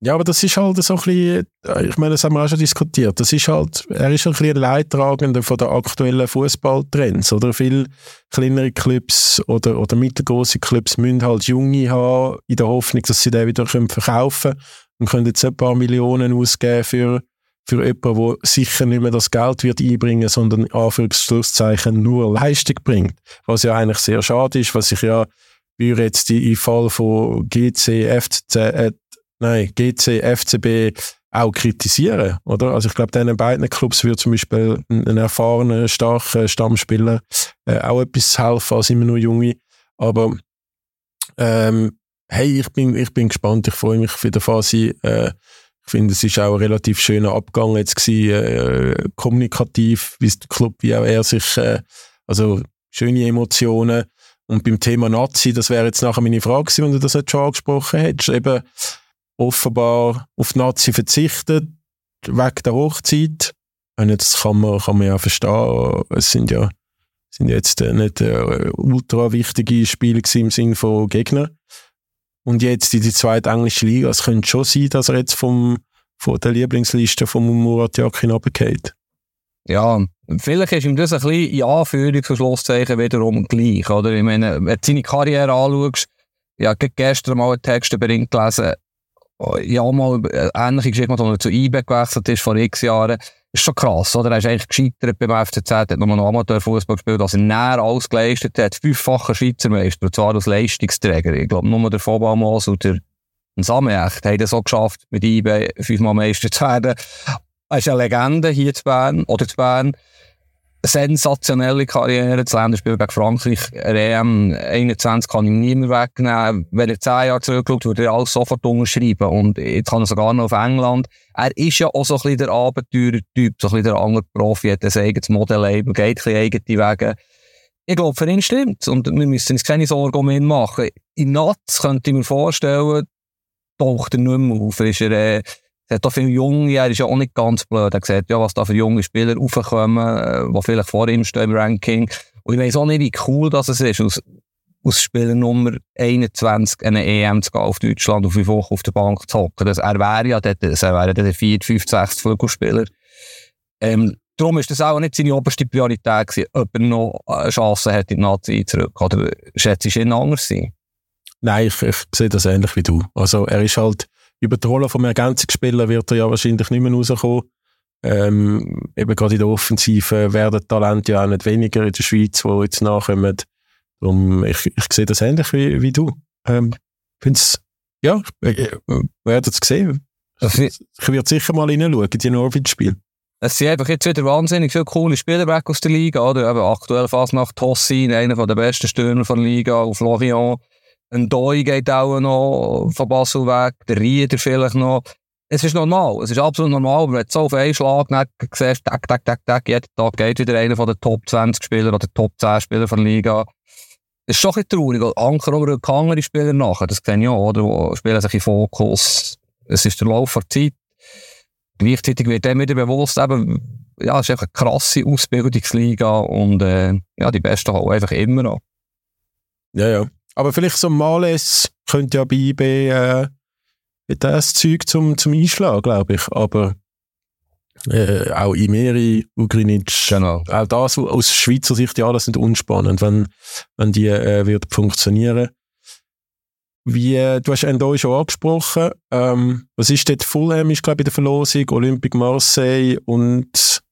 Ja, aber das ist halt so ein bisschen, ich meine, das haben wir auch schon diskutiert, das ist halt, er ist ein bisschen Leidtragender von den aktuellen Fußballtrends, oder? Viele kleinere Clubs oder, oder mittelgroße Clubs müssen halt Junge haben, in der Hoffnung, dass sie den wieder verkaufen können und können jetzt ein paar Millionen ausgeben für, für jemanden, der sicher nicht mehr das Geld wird einbringen, sondern Anführungszeichen nur Leistung bringt. Was ja eigentlich sehr schade ist, was ich ja würde jetzt im Fall von GC, FCZ, äh, nein, GC, FCB auch kritisieren, oder? Also ich glaube, diesen beiden Clubs würde zum Beispiel ein, ein erfahrener, starker Stammspieler äh, auch etwas helfen als immer nur Junge. Aber ähm, hey, ich bin, ich bin gespannt, ich freue mich für die Phase. Äh, ich finde, es ist auch ein relativ schöner Abgang jetzt gewesen, äh, kommunikativ, wie der Club, wie auch er sich, äh, also schöne Emotionen. Und beim Thema Nazi, das wäre jetzt nachher meine Frage gewesen, wenn du das jetzt schon angesprochen hättest, eben offenbar auf Nazi verzichtet, wegen der Hochzeit. Und jetzt kann man, kann man ja verstehen, es sind ja, sind jetzt nicht äh, ultra wichtige Spiele im Sinne von Gegnern. Und jetzt in die zweite englische Liga, es könnte schon sein, dass er jetzt vom, von der Lieblingsliste von Murat Yakin runtergeht. Ja, vielleicht ist ihm das ein bisschen in Anführungs- und Schlusszeichen wiederum gleich, oder? Ich meine, wenn du seine Karriere anschaust, ja, gestern mal einen Text über ihn gelesen, ja, mal eine ähnliche Geschichte, als er zu IBE gewechselt ist vor x Jahren, ist schon krass, oder? Er ist eigentlich gescheitert beim FCZ, hat nochmal noch Amateurfußball gespielt, er näher alles geleistet hat, fünffacher Schweizer Meister, und zwar als Leistungsträger. Ich glaube, nur der Vollballmaß und der Samecht haben es so geschafft, mit IBE fünfmal Meister zu werden. Er ist eine Legende hier zu Bern, oder zu Bern. Sensationelle Karriere, das Länderspiel gegen Frankreich, EM 21 kann ihm niemand wegnehmen. Wenn er zehn Jahre zurückschaut, würde er alles sofort unterschreiben. Und jetzt kann er sogar noch auf England. Er ist ja auch so ein bisschen der Abenteurer-Typ, so ein bisschen der andere Profi, hat ein eigenes Modellabel, geht ein bisschen eigene Wege. Ich glaube, für ihn stimmt Und wir müssen uns keine Sorgen um ihn machen. In Natz könnte ich mir vorstellen, taucht er nicht mehr auf. Ist er, äh, es hat auch viele Junge, er ist ja auch nicht ganz blöd. Er sagt, ja, was da für junge Spieler raufkommen, äh, die vielleicht vor ihm stehen im Ranking. Und ich weiss auch nicht, wie cool das ist, aus, aus Spieler Nummer 21 eine EM zu gehen auf Deutschland und fünf Wochen auf der Bank zu hocken. Das, er wäre ja dort, das wäre der 4, 5, 6 Flügelspieler. Ähm, darum ist das auch nicht seine oberste Priorität gewesen, ob er noch eine Chance hat, in die Nazi zurück. Oder schätzt du ihn anders sein? Nein, ich, ich sehe das ähnlich wie du. Also er ist halt über die Rolle vom Ergänzungsspieler wird er ja wahrscheinlich nicht mehr rauskommen. Ähm, eben gerade in der Offensive werden Talente ja auch nicht weniger in der Schweiz, die jetzt nachkommen. Darum, ich, ich sehe das ähnlich wie, wie du. Ähm, find's, ja, äh, werdet es sehen. Ich, werde sicher mal reinschauen in die Norwich-Spiele. Es sind einfach jetzt wieder wahnsinnig viele coole Spieler weg aus der Liga, oder? Eben aktuell fast nach Tossin, einer der besten Stürmer der Liga, auf Lorient. Ein Doi geht auch noch von Basel weg, der Rieder vielleicht noch. Es ist normal, es ist absolut normal, wenn du so auf einen Schlag siehst, tak, tak, tak, tak, jeden Tag geht wieder einer von den Top 20 Spieler oder Top 10 Spieler von der Liga. Es ist schon ein traurig, weil Anker rücken andere Spieler nachher, das kennen ja, oder? Die spielen sich in Fokus. Es ist der Lauf der Zeit. Gleichzeitig wird dem wieder bewusst, eben, ja, es ist einfach eine krasse Ausbildungsliga und, äh, ja, die Besten haben einfach immer noch. Ja, ja. Aber vielleicht so Males könnte ja bei IB äh, das Zeug zum, zum Einschlagen, glaube ich. Aber äh, auch Imeri, Ugrinic, genau. auch das aus Schweizer Sicht ja alles nicht unspannend, wenn, wenn die äh, wird funktionieren. Wie, äh, du hast Endoi schon angesprochen. Ähm, was ist dort? Fulham ist, glaube ich, in der Verlosung, Olympique Marseille und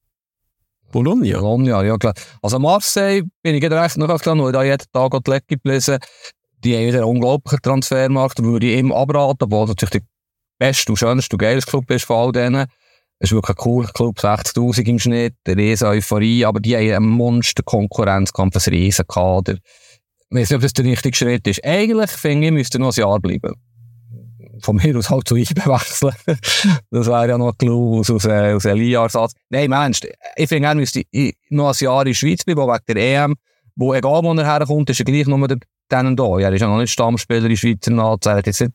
Bologna. Bologna, ja klar. Also Marseille bin ich recht noch klar, weil ich da jeden Tag die Lecke gelesen die haben wieder einen unglaublichen Transfermarkt, würde ich ihm abraten, obwohl natürlich der beste und schönste und geilste Club ist von all denen. Es ist wirklich ein cooler Club, 60'000 im Schnitt, eine riesen Euphorie, aber die haben einen Monster-Konkurrenzkampf, ein riesen Kader. Ich weiß nicht, ob das der richtige Schritt ist. Eigentlich, finde ich, müsste noch ein Jahr bleiben. von mir aus halt zu IB wechseln. das wäre ja noch ein Clou aus, aus, äh, aus Elias-Satz. Nein, Mensch, ich finde, er müsste noch ein Jahr in der Schweiz bleiben, wegen der EM, wo egal wo er herkommt, ist er gleich nur dann da. Er ist ja noch nicht Stammspieler in Schweizer Nazi, er hat jetzt nicht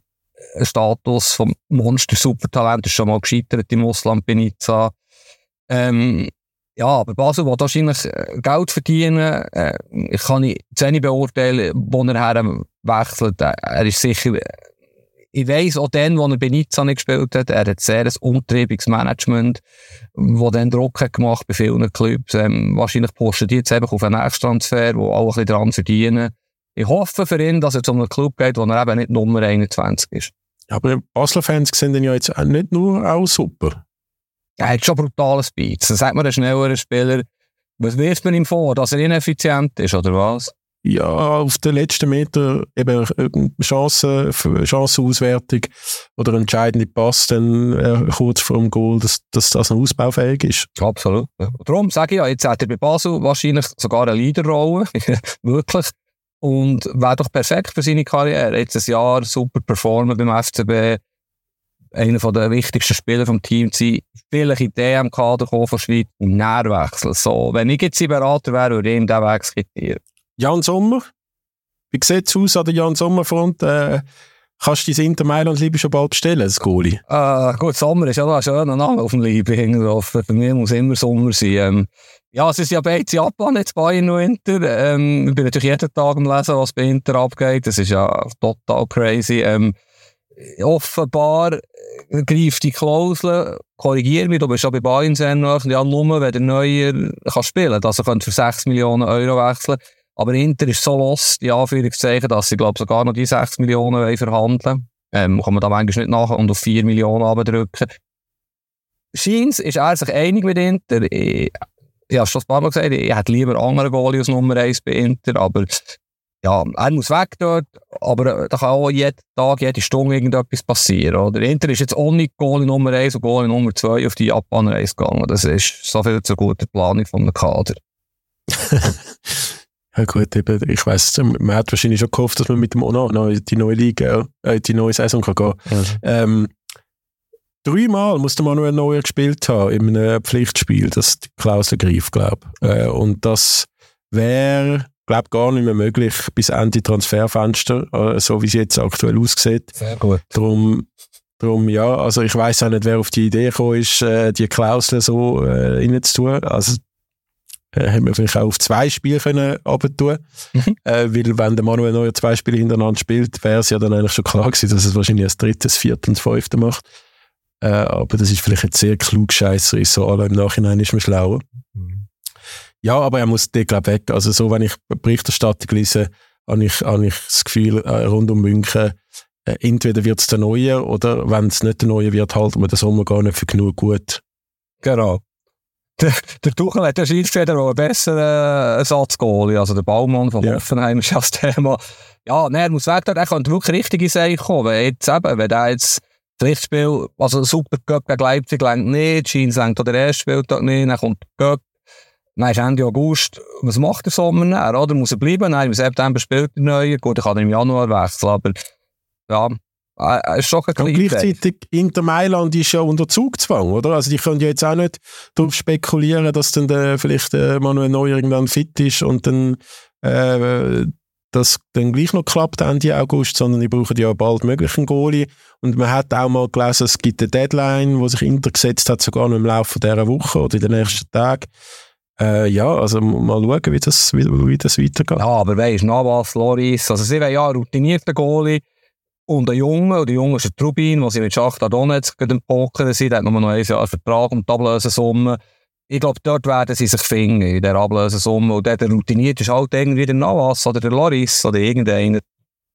einen Status vom Monster-Supertalent, ist schon mal gescheitert im Ausland bei Nizza. Ähm, ja, aber Basel will wahrscheinlich äh, Geld verdienen. Äh, ich kann zu beurteilen, wo er her wechselt. Äh, er ist sicher, ich weiss auch dann, wo er bei Nizza nicht gespielt hat, er hat sehr ein untriebiges Management, das dann Druck hat gemacht bei vielen Clubs. Ähm, wahrscheinlich postet jetzt eben auf einen Nächsttransfer, wo alle ein bisschen dran verdienen. Ich hoffe für ihn, dass er zu einem Club geht, wo er eben nicht Nummer 21 ist. Aber Basler Fans sehen ihn ja jetzt nicht nur auch super. Er hat schon brutale Speeds. Dann sagt man einen schnelleren Spieler, was wirft man ihm vor, dass er ineffizient ist, oder was? Ja, auf den letzten Meter eben Chancen, Chancenauswertung oder entscheidende Pass dann äh, kurz vor dem Goal, dass, dass das noch ausbaufähig ist. Absolut. Darum sage ich ja, jetzt hat er bei Basel wahrscheinlich sogar eine Leaderrolle. Wirklich. Und wäre doch perfekt für seine Karriere. Jetzt ein Jahr super performen beim FCB einer der wichtigsten Spieler vom Team zu sein, vielleicht in den DM-Kader kommen von Schweiz und näher wechseln. So, wenn ich jetzt sein Berater wäre, würde ich ihm diesen Weg skizzieren. Jan Sommer? Wie sieht es aus an der Jan Sommer-Front? Äh, kannst du dein Inter Mailand lieber schon bald bestellen, das Goalie? Äh, gut, Sommer ist ja da ein schöner Name auf dem Liebe. Für mich muss immer Sommer sein. Ähm, ja, es ist ja beide Japan, jetzt Bayern und Inter. Ähm, ich bin natürlich jeden Tag am Lesen, was bei Inter abgeht. Das ist ja total crazy. Ähm, offenbar äh, greift die Klausel, korrigiere mich, du bist schon bei Bayern sehr noch, ja, nur wenn der Neuer kann spielen kann. Also könnte für 6 Millionen Euro wechseln. Aber Inter ist so los, die Anführungszeichen, dass sie, glaube sogar noch die 6 Millionen verhandeln ähm, Kann man da manchmal nicht nachher und auf 4 Millionen abdrücken. Scheins ist er sich einig mit Inter. Ich, ich habe schon ein paar Mal gesagt, ich hätte lieber andere Goalie als Nummer 1 bei Inter, aber ja, er muss weg dort, aber da kann auch jeden Tag, jede Stunde irgendetwas passieren. Oder? Inter ist jetzt ohne Goal Nummer 1 und Goal Nummer 2 auf die Japan-Reise gegangen. Das ist so viel zur guten Planung von einem Kader. ja gut, eben, ich weiss, man hat wahrscheinlich schon gehofft, dass man mit dem Ono noch die neue Liga, äh, die neue Saison kann gehen kann. Mhm. Ähm, Dreimal muss der Manuel Neuer gespielt haben in einem Pflichtspiel, das die Klausel greift, glaube ich. Äh, und das wäre glaube gar nicht mehr möglich bis Ende Transferfenster, äh, so wie es jetzt aktuell aussieht. Sehr gut. Darum, darum ja, also ich weiß auch nicht, wer auf die Idee gekommen ist, äh, die Klausel so äh, reinzutun. Also äh, hätten wir vielleicht auch auf zwei Spiele können tun mhm. äh, weil wenn der Manuel Neuer zwei Spiele hintereinander spielt, wäre es ja dann eigentlich schon klar gewesen, dass es wahrscheinlich das dritte, das vierte und das fünfte macht. Äh, aber das ist vielleicht jetzt sehr klug scheiße, ist so alle im Nachhinein ist man schlauer. Mhm. Ja, aber er muss dort, glaube weg. Also so, wenn ich Berichterstattung lese, habe ich, habe ich das Gefühl, äh, rund um München, äh, entweder wird es der Neue oder wenn es nicht der Neue wird, halten wir den Sommer gar nicht für genug gut. Genau. Der, der Tuchel hat ja Schiedsrichter auch einen besseren äh, Ersatzgoalie, also der Baumann von ja. Hoffenheim ist das Thema. Ja, nee, er muss weg, er könnte wirklich richtige Sachen kommen. Wenn jetzt eben, wenn er jetzt das Lichtspiel, also Super Cup gegen Leipzig lenkt nicht, Scheins lenkt auch der erste Spieltag nicht, dann kommt der Cup, dann ist Ende August, was macht der Sommer dann, oder? Muss er bleiben? Nein, im September spielt er neu. Gut, er kann im Januar wechseln, aber ja, er ist schon ein Und gleichzeitig, Inter Mailand ist ja unter Zugzwang, oder? Also die können ja jetzt auch nicht darauf spekulieren, dass dann der, vielleicht der Manuel Neuer irgendwann fit ist und dann äh, das dann gleich noch klappt Ende August, sondern die brauchen ja bald möglich einen Goalie. Und man hat auch mal gelesen, es gibt eine Deadline, wo sich Inter gesetzt hat, sogar noch im Laufe dieser Woche oder in den nächsten Tagen. Äh, ja, also mal schauen, wie das, wie, wie das weitergeht. Ja, aber weisst, Navas, Loris, also sie wollen ja einen routinierten Goalie und einen Jungen, und der Junge ist ein Trubin, der sie mit Schacht Donetsk im Poker sind, hat nur noch ein Jahr Vertrag und die Ablösesumme. Ich glaube, dort werden sie sich finden, in der Ablösesumme. Und der, der routiniert ist halt irgendwie der Navas oder der Loris oder irgendeiner.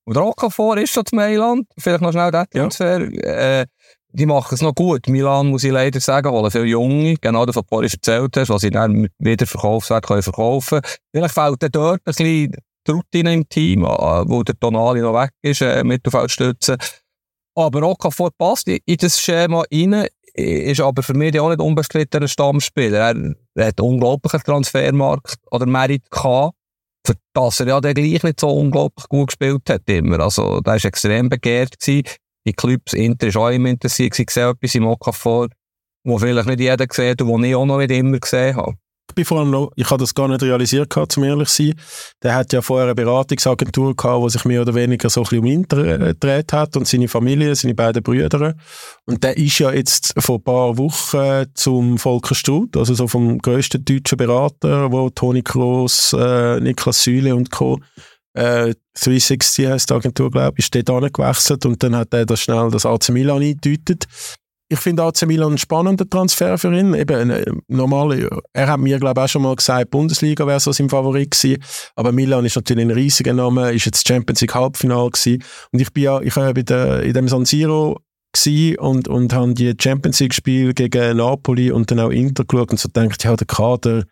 Und der Okafor ist schon zu Mailand, vielleicht noch schnell der Transfer. Ja. Äh, die machen es noch gut. Milan, muss ich leider sagen, holen viele Junge, genau das, was du vorhin erzählt hast, was sie dann mit Wiederverkaufswert können verkaufen Vielleicht fehlt dort ein bisschen Routine im Team, äh, wo der Tonali noch weg ist, äh, Mittelfeldstützen. Aber Okafor passt in das Schema rein, ist aber für mich auch nicht unbestrittener Stammspieler. Er, hat einen unglaublichen Transfermarkt oder Merit gehabt, für das er ja dann gleich nicht so unglaublich gut gespielt hat immer. Also, der war extrem begehrt gewesen. die Clubs, Inter ist auch immer interessiert, sehe etwas im Okafor, wo vielleicht nicht jeder sieht und wo ich auch noch nicht immer gesehen habe allem noch, ich habe das gar nicht realisiert gehabt, zum ehrlich sein. Der hat ja vorher eine Beratungsagentur gehabt, die sich mehr oder weniger so ein bisschen um ihn gedreht hat und seine Familie, seine beiden Brüder. Und der ist ja jetzt vor ein paar Wochen zum Volker Struth, also so vom grössten deutschen Berater, wo Toni Kroos, äh, Niklas Süle und Co. Äh, 360 heißt die Agentur, glaube ich, ist dort angewechselt und dann hat er das schnell das AC Milan eingedeutet ich finde AC Milan einen spannenden Transfer für ihn. Eben, äh, normal, er hat mir, glaube ich, auch schon mal gesagt, Bundesliga wäre so sein Favorit gewesen. Aber Milan ist natürlich ein riesiger Name, ist jetzt Champions League Halbfinale gewesen. Und ich bin ja, ich habe ja in dem San Siro und, und habe die Champions League Spiele gegen Napoli und dann auch Inter geschaut und so gedacht, ja, der Kader,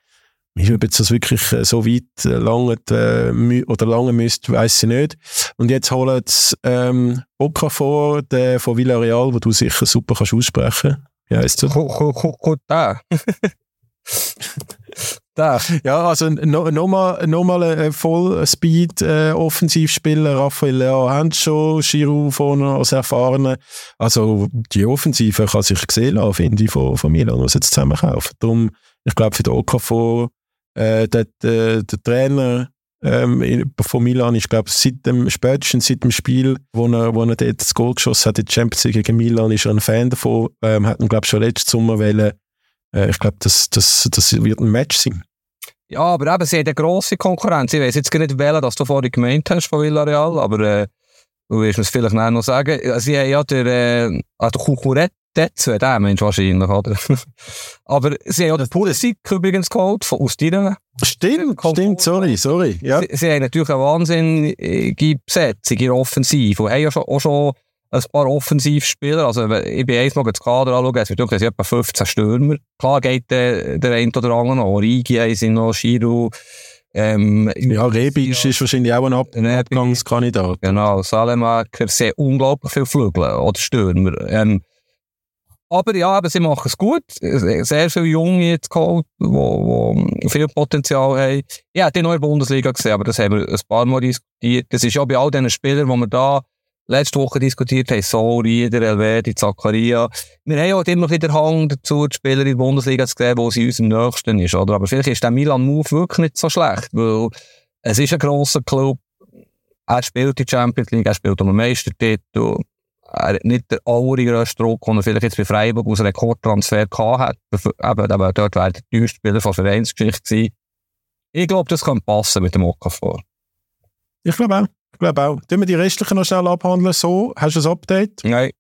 wie ob jetzt das wirklich äh, so weit äh, lange äh, oder lange müsste, weiß ich nicht. Und jetzt holen sie ähm, Okafor, der von Villarreal, wo du sicher super kannst aussprechen. Wie heisst das? Da. da. Ja, also nochmal noch mal, noch mal ein Vollspeed-Offensivspieler. Äh, Raphael Leo haben schon, Giroud vorne als Erfahrener. Also die Offensive kann sich gesehen lassen, finde ich, von, von Milan, was jetzt zusammenkaufen. Darum, ich glaube, für den Okafor äh, der, der, der Trainer ähm, von Milan ist, glaube seit dem, spätestens seit dem Spiel, wo er, wo er dort das Goal geschossen hat in der Champions League gegen Milan, ist er ein Fan davon. Ähm, hat ihn, glaube schon letzten Sommer wollen. Äh, ich glaube, das, das, das wird ein Match sein. Ja, aber eben, sie haben eine grosse Konkurrenz. Ich weiß jetzt gar nicht wählen, dass du vorhin gemeint hast von Villarreal, aber äh, du wirst es vielleicht noch sagen. Sie haben ja der, äh, ah, der Kukuret Dort wäre der Mensch wahrscheinlich, oder? Aber sie haben ja den Pulisic übrigens geholt, von, aus deiner. Stimmt, stimmt, sorry, sorry. Ja. Sie, sie haben natürlich eine wahnsinnige Besetzung in der Offensive und haben ja schon, auch schon ein paar Offensivspieler. Also, ich bin eins mal das Kader anschauen, es wird wirklich etwa 15 Stürmer. Klar geht der, der eine oder andere noch. Origi sind noch, Shiro, ähm, ja, Rebic ist wahrscheinlich auch ein Ab Abgangskandidat. Genau, Salemaker, sehr unglaublich viele Flügel oder Stürmer. Ähm, aber ja, aber sie machen es gut. Sehr viele Junge jetzt geholt, die, viel Potenzial haben. Ich habe die der Bundesliga gesehen, aber das haben wir ein paar Mal diskutiert. Das ist ja bei all diesen Spielern, die wir da letzte Woche diskutiert haben, So, Rieder, Elvedi, Zakaria. Wir haben ja auch immer noch in der Hang dazu, die Spieler in der Bundesliga zu sehen, wo sie uns am nächsten ist, oder? Aber vielleicht ist der Milan-Move wirklich nicht so schlecht, weil es ist ein grosser Club. Er spielt die Champions League, er spielt um den Meistertitel er hat nicht den allergrössten Druck, den er vielleicht jetzt bei Freiburg aus Rekordtransfer gehabt hat. Eben, aber dort wäre der teuerste Spieler von Vereinsgeschichte gewesen. Ich glaube, das kann passen mit dem Okafor. Ich glaube auch. Ich glaube auch. Tun wir die restlichen noch schnell abhandeln so? Hast du ein Update? Nein.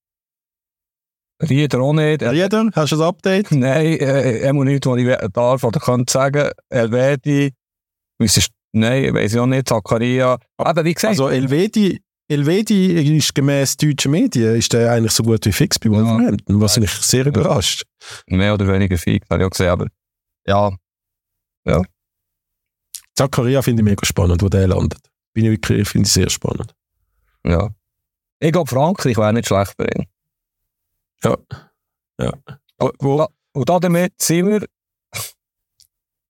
Rieder auch nicht. Rieder, hast du ein Update? Nein, äh, er muss nicht, was ich darf oder kann sagen. Elvedi, nein, ich weiß auch nicht, Zakaria. Aber wie gesagt. Also Elvedi, Elvedi ist gemäß deutschen Medien ist der eigentlich so gut wie fix bei Wolverhampton, ja. was mich sehr überrascht. Mehr oder weniger fix, habe ich auch gesehen, aber ja. ja. Zakaria finde ich mega spannend, wo der landet. Bin ich wirklich, finde ich sehr spannend. Ja. Ich glaube, Frankreich wäre nicht schlecht bei ihm. Ja. ja. Wo, und damit sind wir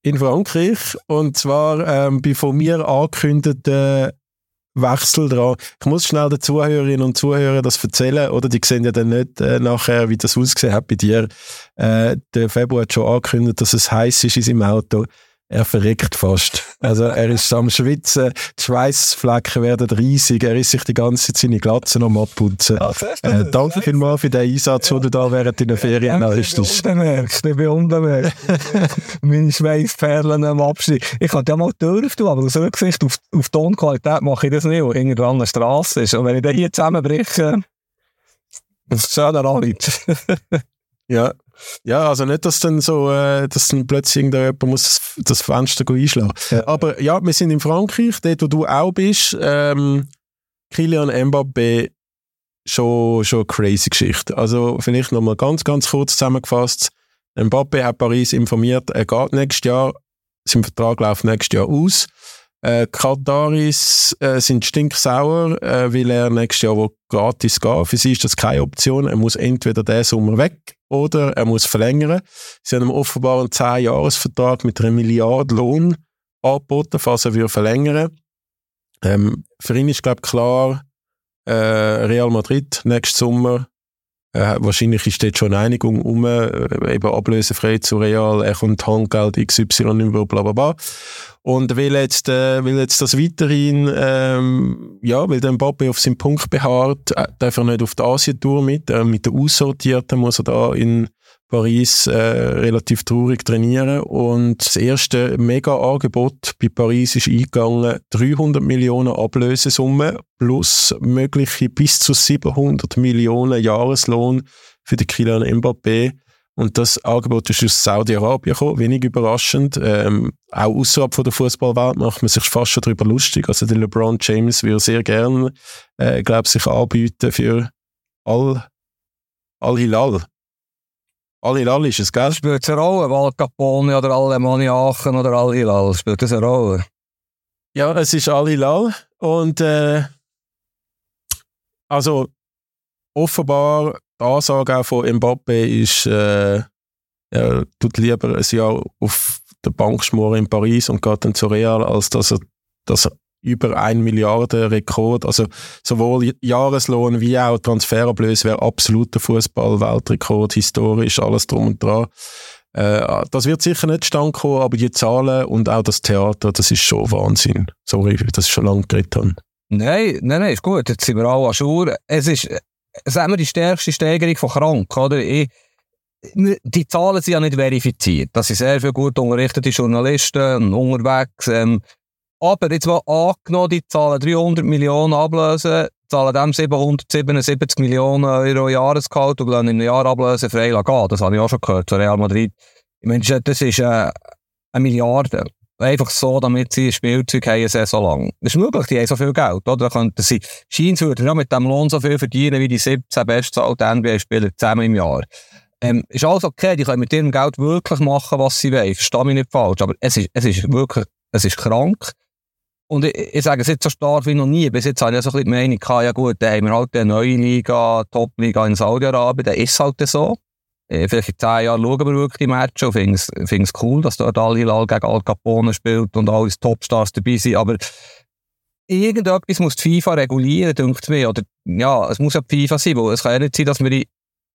in Frankreich und zwar ähm, bei von mir angekündigten Wechsel dran. Ich muss schnell den Zuhörerinnen und Zuhörern das erzählen, oder? Die sehen ja dann nicht äh, nachher, wie das ausgesehen hat bei dir. Äh, der Februar hat schon angekündigt, dass es heiß ist in seinem Auto er verreckt fast. Also er ist am Schwitzen, die Schweißflecken werden riesig, er ist sich die ganze Zeit seine Glatzen am abputzen. Ja, äh, danke vielmals für den Einsatz, den du da während deiner Ferien leistest. Ich bin unbemerkt, ich bin unbemerkt. Meine Schweißperlen am Abschnitt. Ich kann ja mal dürfen, aber aus Rücksicht auf, auf Tonqualität mache ich das nicht, wo irgendwann eine Straße ist. Und wenn ich den hier zusammenbreche, das ist schöner Anwalt. ja. Ja, also nicht, dass dann so, äh, dass dann plötzlich irgendjemand muss das Fenster einschlagen. Ja. Aber ja, wir sind in Frankreich, dort wo du auch bist. Ähm, Kylian Mbappé, schon, schon eine crazy Geschichte. Also vielleicht nochmal ganz, ganz kurz zusammengefasst. Mbappé hat Paris informiert, er geht nächstes Jahr, sein Vertrag läuft nächstes Jahr aus. Äh, Kataris äh, sind stinksauer, äh, weil er nächstes Jahr gratis gehen Für sie ist das keine Option. Er muss entweder diesen Sommer weg oder er muss verlängern. Sie haben ihm offenbar einen 10-Jahres-Vertrag mit einer Milliarde Lohn angeboten, falls er verlängern. Ähm, für ihn ist, glaube klar, äh, Real Madrid nächsten Sommer. Äh, wahrscheinlich ist dort schon eine Einigung um, äh, eben ablösefrei zu Real, er kommt Handgeld XY über, bla bla bla. Und will jetzt, äh, will jetzt das weiterhin, ähm, ja, weil der Mbappe auf seinem Punkt beharrt, äh, darf er nicht auf die Asien-Tour mit, äh, mit der Aussortierten muss er da in Paris äh, relativ traurig trainieren und das erste Mega-Angebot bei Paris ist eingegangen, 300 Millionen Ablösesumme plus mögliche bis zu 700 Millionen Jahreslohn für den Kylian Mbappé. Und das Angebot ist aus Saudi-Arabien gekommen, wenig überraschend. Ähm, auch außerhalb von der Fußballwelt macht man sich fast schon darüber lustig. Also der LeBron James würde sehr gerne, äh, glaube sich anbieten für Al Al-Hilal. Al-Hilal ist es, gell? Spielt es eine Rolle? Val Capone oder Alemannia Aachen oder Al-Hilal? Spielt das eine Rolle? Ja, es ist Al-Hilal. Und äh, also offenbar die Ansage auch von Mbappe ist, äh, er tut lieber ein Jahr auf der Bank schmoren in Paris und geht dann zu Real, als dass er, dass er über ein Milliarden Rekord, also sowohl Jahreslohn wie auch Transferablöse wäre absoluter Fußball-Weltrekord, historisch, alles drum und dran. Äh, das wird sicher nicht stand kommen, aber die Zahlen und auch das Theater, das ist schon Wahnsinn. Sorry, dass ich schon lange geredet habe. Nein, nein, nein, ist gut. Jetzt sind wir alle an Schuhe. Es ist, sagen wir, die stärkste Steigerung von krank, oder? Ich, die Zahlen sind ja nicht verifiziert. Das sind sehr viele gut unterrichtete Journalisten unterwegs. Ähm, aber jetzt mal angenommen, die zahlen 300 Millionen ablösen, zahlen dem 777 Millionen Euro Jahresgehalt und lassen im Jahr ablösen frei gehen. Das habe ich auch schon gehört von Real Madrid. Ich meine, das ist äh, eine Milliarde. Einfach so, damit sie Spielzeug haben, sehr so lang. Das ist möglich, die haben so viel Geld, oder? Da könnten sie, scheint würden ja mit dem Lohn so viel verdienen wie die 17 bestzahlten NBA-Spieler zusammen im Jahr. Ähm, ist alles okay, die können mit ihrem Geld wirklich machen, was sie wollen. Verstehe mich nicht falsch, aber es ist, es ist wirklich, es ist krank. Und ich, ich sage es jetzt so stark wie noch nie. Bis jetzt habe ich so ein bisschen die Meinung ja gut, dann haben wir halt eine neue Liga, Top-Liga in Saudi-Arabien, dann ist es halt so. Äh, vielleicht in zehn Jahren schauen wir wirklich die Matches und finden es cool, dass dort Al-Hilal gegen Al Capone spielt und alle Topstars dabei sind. Aber irgendetwas muss die FIFA regulieren, denkt mir. Oder, ja, es muss ja die FIFA sein, weil es kann ja nicht sein, dass wir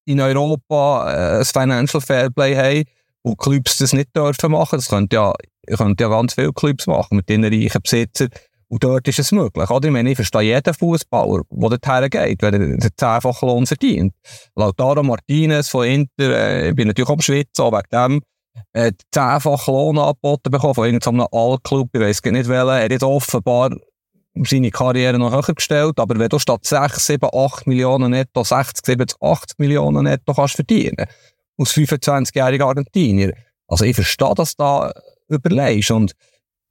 in Europa äh, ein Financial Fairplay haben und Clubs das nicht dürfen machen. Das könnte ja, könnte ja ganz viele Clubs machen mit den reichen Besitzern. Und dort ist es möglich. Oder? Ich meine, ich verstehe jeden Fußballer, der dorthin geht, wenn er den zehnfachen Lohn verdient. Lautaro Martinez von Inter, äh, ich bin natürlich am Schwitzen, auch wegen dem, äh, zehnfachen Lohn angeboten bekommen von irgendeinem All-Club, ich weiss nicht welchen. Er hat offenbar seine Karriere noch höher gestellt, aber wenn du statt 6, 7, 8 Millionen netto 60, 70, 80 Millionen netto kannst verdienen, aus 25-jährigen Argentinier. Also ich verstehe, dass da überlegst und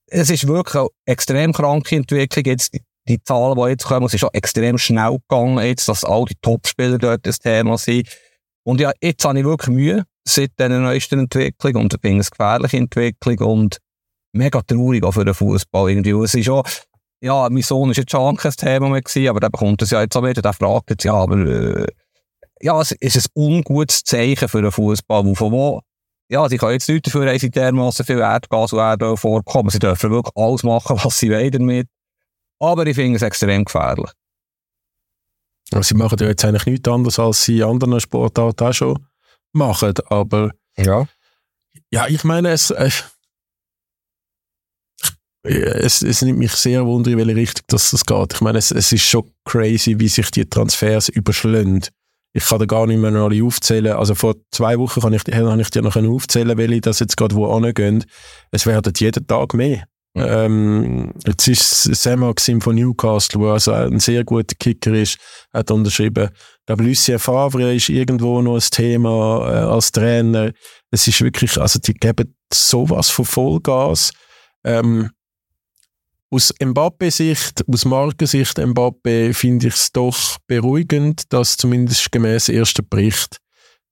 es ist wirklich eine extrem kranke Entwicklung. Jetzt die, Zahlen, die jetzt kommen, es ist schon extrem schnell gegangen, jetzt, dass all die Topspieler dort das Thema sind. Und ja, jetzt habe ich wirklich Mühe seit dieser neuesten Entwicklung und ich finde es gefährliche Entwicklung und mega traurig auch für den Fußball irgendwie. Es ist auch, ja, mein Sohn ist jetzt schon kein Thema mehr gewesen, aber der bekommt es ja jetzt auch wieder, der fragt jetzt, ja, aber, äh, ja, es ist ein ungutes Zeichen für den Fußball, wo von wo ja, sie können jetzt nicht dafür, dass sie dermassen viel Erdgas und Erdöl vorkommen. Sie dürfen wirklich alles machen, was sie wollen damit. Aber ich finde es extrem gefährlich. Sie machen ja jetzt eigentlich nichts anderes, als sie in anderen Sportarten auch schon machen. Aber ja, ja ich meine, es, äh, es, es nimmt mich sehr wunder, in welche Richtung das, das geht. Ich meine, es, es ist schon crazy, wie sich die Transfers überschlagen ich kann da gar nicht mehr alle aufzählen. Also vor zwei Wochen kann ich, habe ich dir noch aufzählen, welche das jetzt gerade wo angehen. Es werden jeden Tag mehr. Mhm. Ähm, jetzt ist Sam Maxim von Newcastle, der also ein sehr guter Kicker ist, hat unterschrieben. Ich glaube, Lucien Favre ist irgendwo noch ein Thema äh, als Trainer. Es ist wirklich, also die geben sowas von Vollgas. Ähm, aus Mbappe-Sicht, aus Markensicht Mbappe, finde ich es doch beruhigend, dass zumindest gemäß erster Bericht,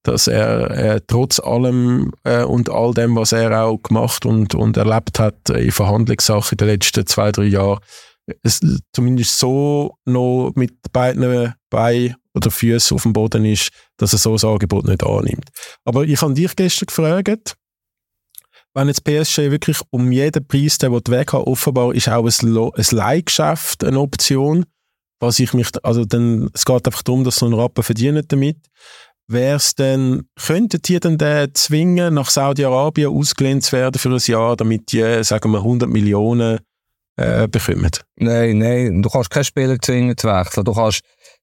dass er äh, trotz allem äh, und all dem, was er auch gemacht und, und erlebt hat in Verhandlungssachen in den letzten zwei, drei Jahren, es zumindest so noch mit beiden Beinen oder Füßen auf dem Boden ist, dass er so ein Angebot nicht annimmt. Aber ich habe dich gestern gefragt, wenn jetzt PSG wirklich um jeden Preis, den weg hat, offenbar ist auch ein, ein Leihgeschäft eine Option. was ich mich, also dann, es geht einfach darum, dass so ein Rappen verdienen damit. Wär's denn, könnten die dann den zwingen, nach Saudi-Arabien ausgelehnt zu werden für ein Jahr, damit die, sagen wir, 100 Millionen äh, bekommen? Nein, nein, du kannst keinen Spieler zwingen zu wechseln. Du kannst,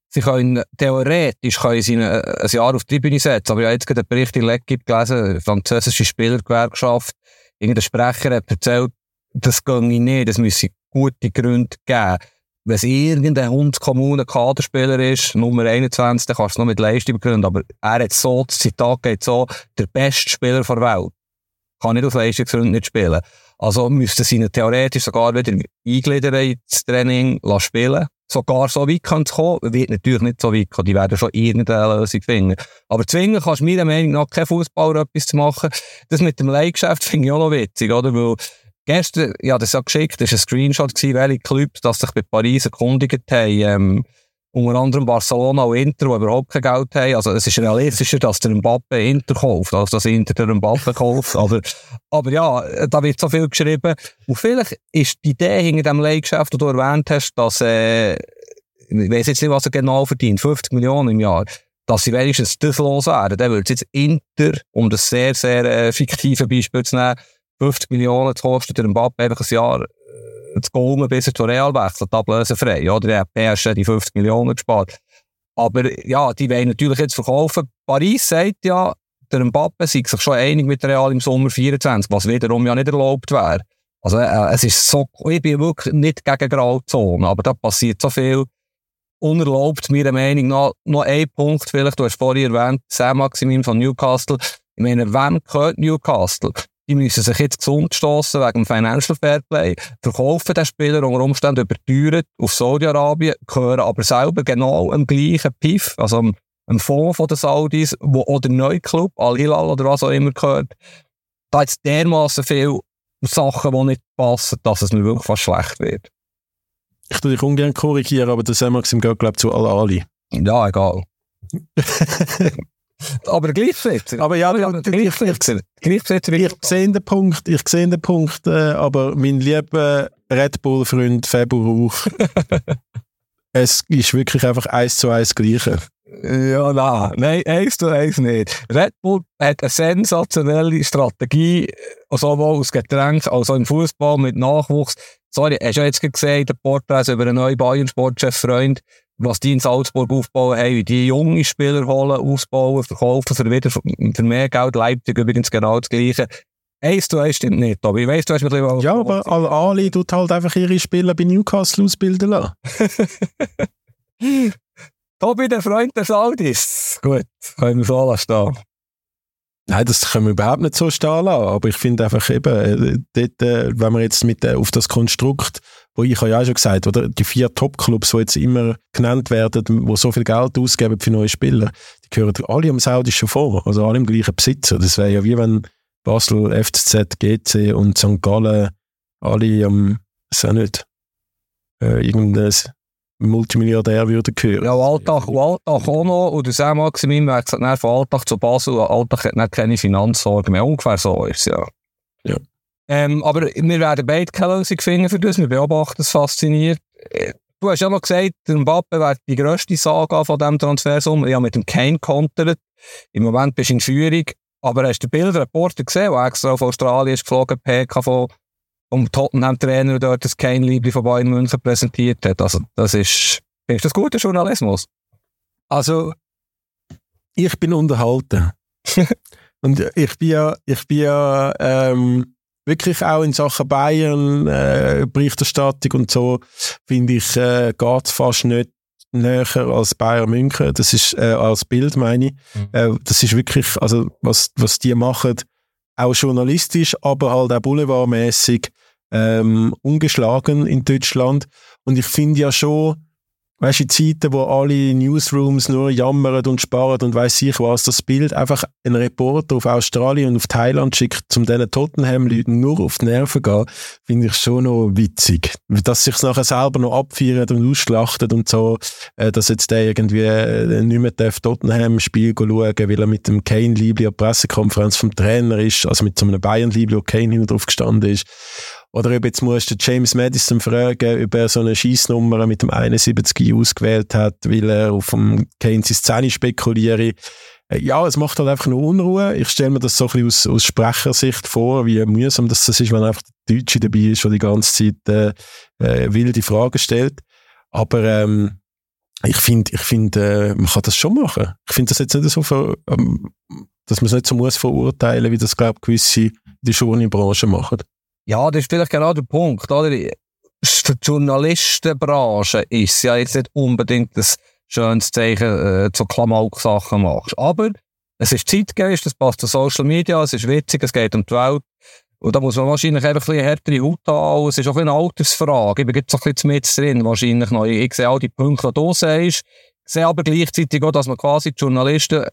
sie können, theoretisch können sie ein, Jahr auf die Tribüne setzen, aber ich habe jetzt gerade einen Bericht in L'Equipe gelesen, französische Spielergewerkschaft, irgendein Sprecher hat erzählt, das ginge nicht, das müsse gute Gründe geben wenn es irgendein hundskommuner Kaderspieler ist, Nummer 21, dann kannst du es noch mit Leistung begründen. Aber er hat so, das Zitat geht so, der beste Spieler der Welt. Kann nicht aus Leistungsgründen nicht spielen. Also müssten sie ihn theoretisch sogar wieder eingliedern ins Training lassen spielen. Sogar so weit kommen. Wird natürlich nicht so weit kommen. Die werden schon irgendeine Lösung finden. Aber zwingen kannst du meiner Meinung nach kein Fußballer etwas zu machen. Das mit dem Leihgeschäft finde ich auch noch witzig, oder? Weil Gestern, ja, das ja geschickt, das war ein Screenshot gewesen, welche Clubs, dass sich bei Paris erkundigt haben, ähm, unter anderem Barcelona und Inter, die überhaupt kein Geld haben. Also, es ist realistischer, dass der Mbappe Inter kauft, als dass Inter der Mbappe kauft. Aber, aber ja, da wird so viel geschrieben. Und vielleicht ist die Idee hinter dem Leihgeschäft, das du erwähnt hast, dass, äh, ich weiss jetzt nicht, was er genau verdient, 50 Millionen im Jahr, dass sie wenigstens das loswerden. Dann würde jetzt Inter, um das sehr, sehr äh, fiktive Beispiel zu nehmen, 50 Millionen zu kosten, der Mbappe einfach ein Jahr zu gehen, bis er zu Real wechselt, ablösefrei. Oder der hat PSG die 50 Millionen gespart. Aber ja, die wollen natürlich jetzt verkaufen. Paris sagt ja, der Mbappe sei sich schon einig mit Real im Sommer 24, was wiederum ja nicht erlaubt wäre. Also äh, es ist so, ich bin wirklich nicht gegen Grauzone, aber da passiert so viel unerlaubt, meiner Meinung nach. Noch ein Punkt vielleicht, du hast vorhin erwähnt, Sam Maximin von Newcastle. Ich meine, wem gehört Newcastle? Die müssen sich jetzt gesund stoßen wegen dem Financial Fairplay, verkaufen den Spieler unter Umständen überteuert auf Saudi-Arabien, gehören aber selber genau am gleichen PIF, also am, am Fonds von den Saudis, wo auch der neue Club, Al-Hilal oder was auch immer gehört. Da hat es dermassen viele Sachen, die nicht passen, dass es mir wirklich fast schlecht wird. Ich tue dich ungern korrigieren, aber das haben wir im glaube ich, zu Al-Ali. Ja, egal. Aber gleichzeitig. Aber ja, ja gleichzeitig. Gleichzeitig. Ich sehe den Punkt, ich sehe den Punkt, äh, aber mein lieber Red Bull-Freund Februar, es ist wirklich einfach eins zu eins Gleiche. Ja, nein, nein, eins zu eins nicht. Red Bull hat eine sensationelle Strategie, sowohl aus Getränk als auch im Fußball mit Nachwuchs. Sorry, hast du ja jetzt gesehen, der Porträts über einen neuen Bayern-Sportchef-Freund, was die in Salzburg aufbauen haben, wie die junge Spieler holen, ausbauen, verkaufen sie wieder für mehr Geld. Leipzig übrigens genau das Gleiche. Eins zu eins stimmt nicht, aber ich weiss, du hast ein Ja, aber Al-Ali tut halt einfach ihre Spieler bei Newcastle ausbilden lassen. Tobi, der Freund der Saudis. Gut, können wir so lassen Nein, das können wir überhaupt nicht so stehen lassen. Aber ich finde einfach eben, äh, dort, äh, wenn man jetzt mit, äh, auf das Konstrukt wo ich habe ja auch schon gesagt, oder? Die vier Top-Clubs, die jetzt immer genannt werden, die so viel Geld ausgeben für neue Spieler, die gehören alle am saudischen Fonds, also alle im gleichen Besitzer. Das wäre ja wie wenn Basel, FCZ, GC und St. Gallen alle am, ist auch nicht, äh, irgendein Multimilliardär würde gehören. Ja, Alltag, Alltag auch noch, und der Sam Maximin wechselt von Alltag zu Basel, Alltag hat nicht keine Finanzsorgen mehr. Ungefähr so ist es ja. Ja. Ähm, aber wir werden beide keine Lösung finden für das. Wir beobachten es fasziniert. Äh, du hast ja noch gesagt, der Mbappe wäre die grösste Saga von diesem Transfersummer. Ich habe mit dem Kane kontert. Im Moment bist du in Führung. Aber hast du den Bildreporter gesehen, der extra auf Australien ist geflogen, PK von vom Tottenham-Trainer dort das Kane-Liebli von Bayern München präsentiert hat. Also, das ist, findest du das guter Journalismus? Also, ich bin unterhalten. Und ich bin ja, ich bin ja, ähm, wirklich auch in Sachen Bayern, äh, Berichterstattung und so, finde ich, äh, geht fast nicht näher als Bayern München. Das ist, äh, als Bild meine ich. Mhm. Äh, das ist wirklich, also, was, was die machen, auch journalistisch, aber halt auch boulevardmäßig, ähm, ungeschlagen in Deutschland. Und ich finde ja schon, weißt du, in Zeiten, wo alle Newsrooms nur jammern und sparen und weiß ich was, das Bild einfach ein Reporter auf Australien und auf Thailand schickt, um diesen Tottenham-Leuten nur auf die Nerven gehen, finde ich schon noch witzig. Dass sich nachher selber noch abfeiern und ausschlachtet und so, äh, dass jetzt der irgendwie äh, nicht mehr darf Tottenham-Spiel schauen, weil er mit dem Kane-Liebli an der Pressekonferenz vom Trainer ist, also mit so einem Bayern-Liebli, wo Kane hinten drauf gestanden ist. Oder ob jetzt musst du James Madison fragen, ob er so eine Schießnummer mit dem 71 ausgewählt hat, weil er auf dem Keynes 10 spekuliere. Äh, ja, es macht halt einfach nur Unruhe. Ich stelle mir das so ein bisschen aus, aus Sprechersicht vor, wie mühsam das ist, wenn einfach der Deutsche dabei ist, der die ganze Zeit äh, äh, wilde Fragen stellt. Aber ähm, ich finde, ich find, äh, man kann das schon machen. Ich finde das jetzt nicht so, für, ähm, dass man es nicht so muss verurteilen, wie das, glaube ich, gewisse in der Journalbranche machen. Ja, das ist vielleicht genau der Punkt, oder? Für die Journalistenbranche ist ja jetzt nicht unbedingt das schönes Zeichen äh, zu Klamauk-Sachen machst. Aber es ist Zeitgeist, es passt zu Social Media, es ist witzig, es geht um die Welt. Und da muss man wahrscheinlich einfach ein bisschen härtere Haut haben. Es ist auch eine Altersfrage. Ich bin jetzt ein bisschen mit drin, wahrscheinlich noch. Ich sehe all die Punkte, die du sagst. Ich sehe aber gleichzeitig auch, dass man quasi die Journalisten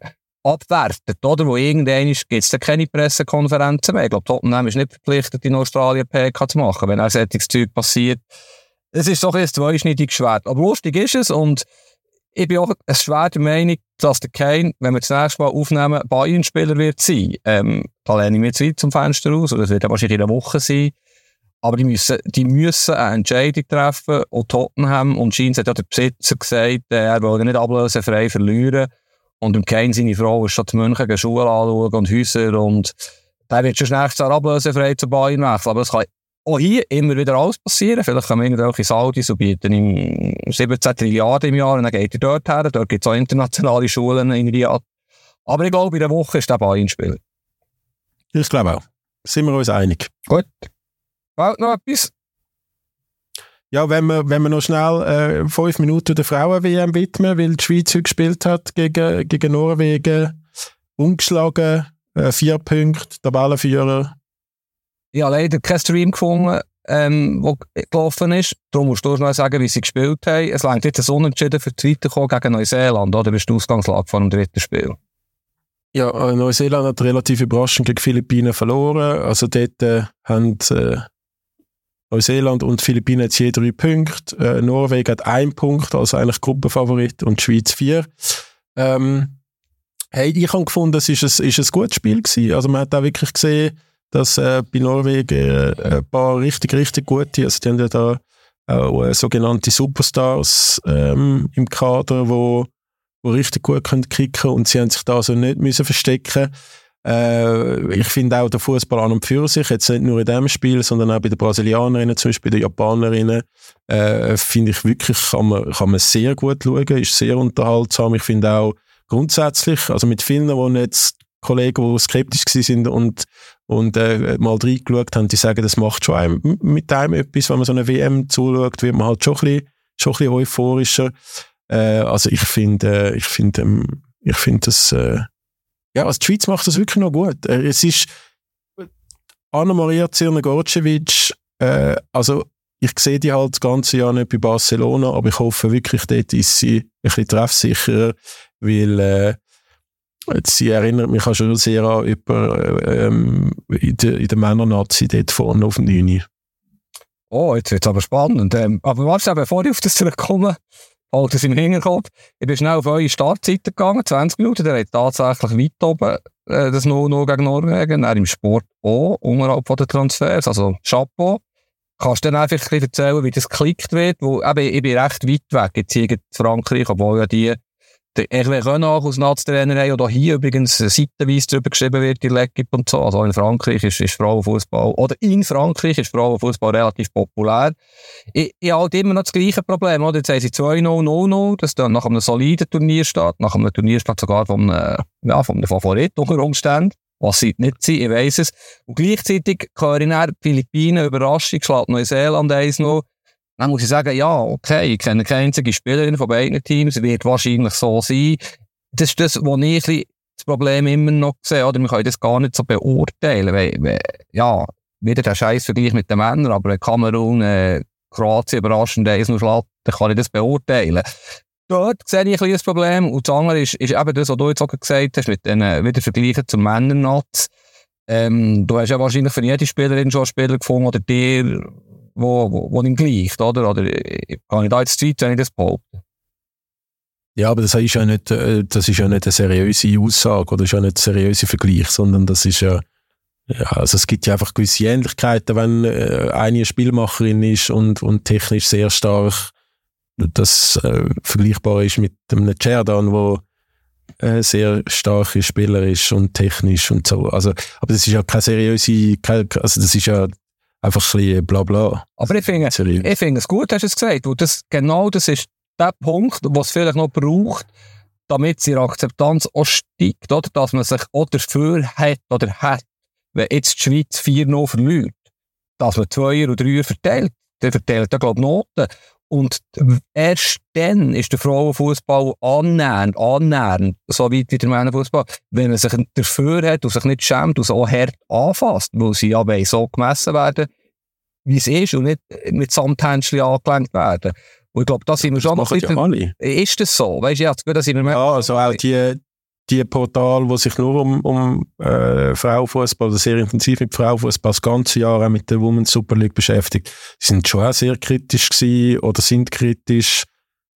abwertet, oder? Wo irgendwann gibt es keine Pressekonferenzen mehr. Ich glaube, Tottenham ist nicht verpflichtet, in Australien PK zu machen, wenn ein solches Zeug passiert. Es ist doch ein zweischneidiges Schwert. Aber lustig ist es und ich bin auch schwer der Meinung, dass der Kane, wenn wir das nächste Mal aufnehmen, Bayern-Spieler wird sein. Ähm, da lehne ich mir jetzt weit zum Fenster aus, oder das wird ja wahrscheinlich in einer Woche sein. Aber die müssen, die müssen eine Entscheidung treffen. Und Tottenham und Scheins hat ja der Besitzer gesagt, äh, er will nicht ablösefrei verlieren. Und im Kane seine Frau ist schon zu München Schuhe anschauen und Häuser und der wird schon nächstes Jahr ablösefrei zu Bayern wechseln. Aber es kann auch hier immer wieder alles passieren. Vielleicht kann man irgendwelche Saudis so bieten ihm 17 Trilliarden im Jahr und dann geht er dort her. Dort gibt es auch internationale Schulen in Riyadh. Aber ich glaube, in der Woche ist der Bayern-Spieler. Ich glaube auch. Sind wir uns einig. Gut. Fällt noch etwas? Ja, wenn wir, wenn wir noch schnell äh, fünf Minuten der Frauen-WM widmen, weil die Schweiz heute gespielt hat gegen, gegen Norwegen, ungeschlagen, äh, vier Punkte, Tabellenführer, ich habe leider keinen Stream gefunden, ähm, der gelaufen ist. Darum musst du noch sagen, wie sie gespielt haben. Es längt jetzt ein Unentschieden für die Weiterkommen gegen Neuseeland, oder? Das ist die Ausgangslage von dem dritten Spiel. Ja, äh, Neuseeland hat relativ überraschend gegen Philippinen verloren. Also dort äh, haben äh, Neuseeland und Philippinen jetzt je drei Punkte. Äh, Norwegen hat einen Punkt, also eigentlich Gruppenfavorit, und die Schweiz vier. Ähm, hey, ich habe gefunden, es ist ein, ist ein gutes Spiel gewesen. Also man hat auch wirklich gesehen, dass äh, bei Norwegen äh, ein paar richtig, richtig gute, also die haben ja da auch äh, sogenannte Superstars ähm, im Kader, wo, wo richtig gut können kicken und sie haben sich da also nicht müssen verstecken äh, ich finde auch der Fußball an und für sich, jetzt nicht nur in diesem Spiel, sondern auch bei den Brasilianerinnen, zum Beispiel bei den Japanerinnen, äh, finde ich wirklich, kann man, kann man sehr gut schauen, ist sehr unterhaltsam. Ich finde auch grundsätzlich, also mit vielen, die jetzt Kollegen, die skeptisch sind und, und äh, mal reingeschaut haben, die sagen, das macht schon einem, mit einem etwas, wenn man so eine WM zuschaut, wird man halt schon ein bisschen, schon ein bisschen euphorischer. Äh, also ich finde, äh, ich finde, ähm, ich finde das, äh, ja, also die Schweiz macht das wirklich noch gut. Äh, es ist Anna-Maria Zirner-Gorcevic, äh, also ich sehe die halt das ganze Jahr nicht bei Barcelona, aber ich hoffe wirklich, dort ist sie ein bisschen treffsicherer, weil äh, Sie erinnert mich auch schon sehr an jemanden ähm, in der, in der Männernazi dort vorne auf dem Linie. Oh, jetzt wird es aber spannend. Ähm, aber warte, bevor ich auf das zurückkomme, halt es im Hinterkopf. Ich bin schnell auf eure Startseite gegangen, 20 Minuten, der hat tatsächlich weit oben äh, das 0-0 gegen Norwegen, er im Sport auch, unterhalb von den Transfers, also Chapeau. Kannst du dann einfach ein bisschen erzählen, wie das geklickt wird? Wo, eben, ich bin recht weit weg, jetzt hier Frankreich, obwohl ja die der Hervé Renard aus Nationaltrainer oder hier übrigens seitenweise darüber geschrieben wird, die L'Equipe und so. Also in Frankreich ist, ist Frauenfußball, oder in Frankreich ist Frauenfußball relativ populär. Ich, ich habe halt immer noch das gleiche Problem, oder? Jetzt haben sie 2-0-0-0, das dann nach einem soliden Turnier steht, nach einem Turnier steht sogar vom, äh, ja, vom Favorit unter Umständen. Was sie nicht sind, ich weiss es. Und gleichzeitig höre ich dann Philippinen, Überraschung, schlägt Neuseeland 1-0. Dann muss ich sagen, ja, okay, ich kenne keine einzige Spielerin von beiden Teams, wird wahrscheinlich so sein. Das ist das, wo ich das Problem immer noch sehe, oder? Wir können das gar nicht so beurteilen, weil, weil ja, wieder der scheiß Vergleich mit den Männern, aber Kamerun, äh, Kroatien überraschend eins noch schlägt, dann kann ich das beurteilen. Dort sehe ich ein das Problem. Und das andere ist, ist eben das, was du jetzt auch gesagt hast, mit den, äh, wieder Vergleichen zum Männernatz. Ähm, du hast ja wahrscheinlich für jede Spielerin schon einen Spieler gefunden, oder dir, wo, wo, wo ihm gleicht, oder? Oder kann ich da jetzt Zeit, wenn ich das behaupte? Ja, aber das ist ja nicht, äh, das ist ja nicht eine seriöse Aussage oder ist ja nicht ein seriöser Vergleich, sondern das ist ja, Ja, also es gibt ja einfach gewisse Ähnlichkeiten, wenn äh, eine Spielmacherin ist und, und technisch sehr stark das äh, vergleichbar ist mit einem Cerdan, wo äh, sehr starker Spieler ist und technisch und so. Also, aber das ist ja keine seriöse, keine, also das ist ja einfach ein bisschen bla bla. Aber ich finde, ich finde es gut, hast du es gesagt, weil das, genau das ist der Punkt, was es vielleicht noch braucht, damit ihre Akzeptanz auch steigt, oder? Dass man sich auch dafür hat oder hat, wenn jetzt die Schweiz 4-0 verliert, dass man Zweier oder Dreier verteilt. Der verteilt ja, glaube ich, Noten. Und erst dann ist der Frauenfußball annähernd, annähernd, so weit wie der Männerfußball, wenn man sich dafür hat und sich nicht schämt und so hart anfasst, weil sie ja so gemessen werden, wie es ist und nicht mit Samthändchen angelenkt werden. Und ich glaube, da sind wir schon noch ein bisschen... Ja ist das so? Weißt du, ja, das sind wir Ja, also auch die, die Portale, die sich nur um, um äh, Frauenfußball oder sehr intensiv mit Frauenfußball das ganze Jahr auch mit der Women's Super League beschäftigt, sind schon auch sehr kritisch gewesen oder sind kritisch.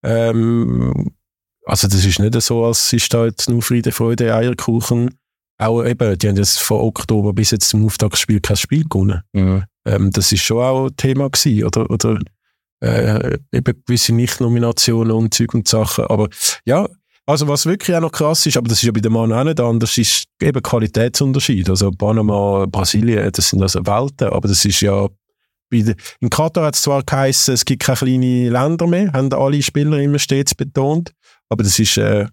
Ähm, also das ist nicht so, als ist da jetzt nur Friede, Freude, Eierkuchen. Auch eben, die haben jetzt von Oktober bis jetzt zum Auftagsspiel kein Spiel gewonnen. Mhm. Ähm, das ist schon auch Thema gewesen, oder, oder äh, eben gewisse Nicht-Nominationen und Zeug und Sachen. Aber ja, also was wirklich auch noch krass ist, aber das ist ja bei den Mann auch nicht anders, ist eben Qualitätsunterschied. Also Panama, Brasilien, das sind also Welten, aber das ist ja in Katar hat es zwar geheißen, es gibt keine kleinen Länder mehr, haben alle Spieler immer stets betont, aber das ist, äh,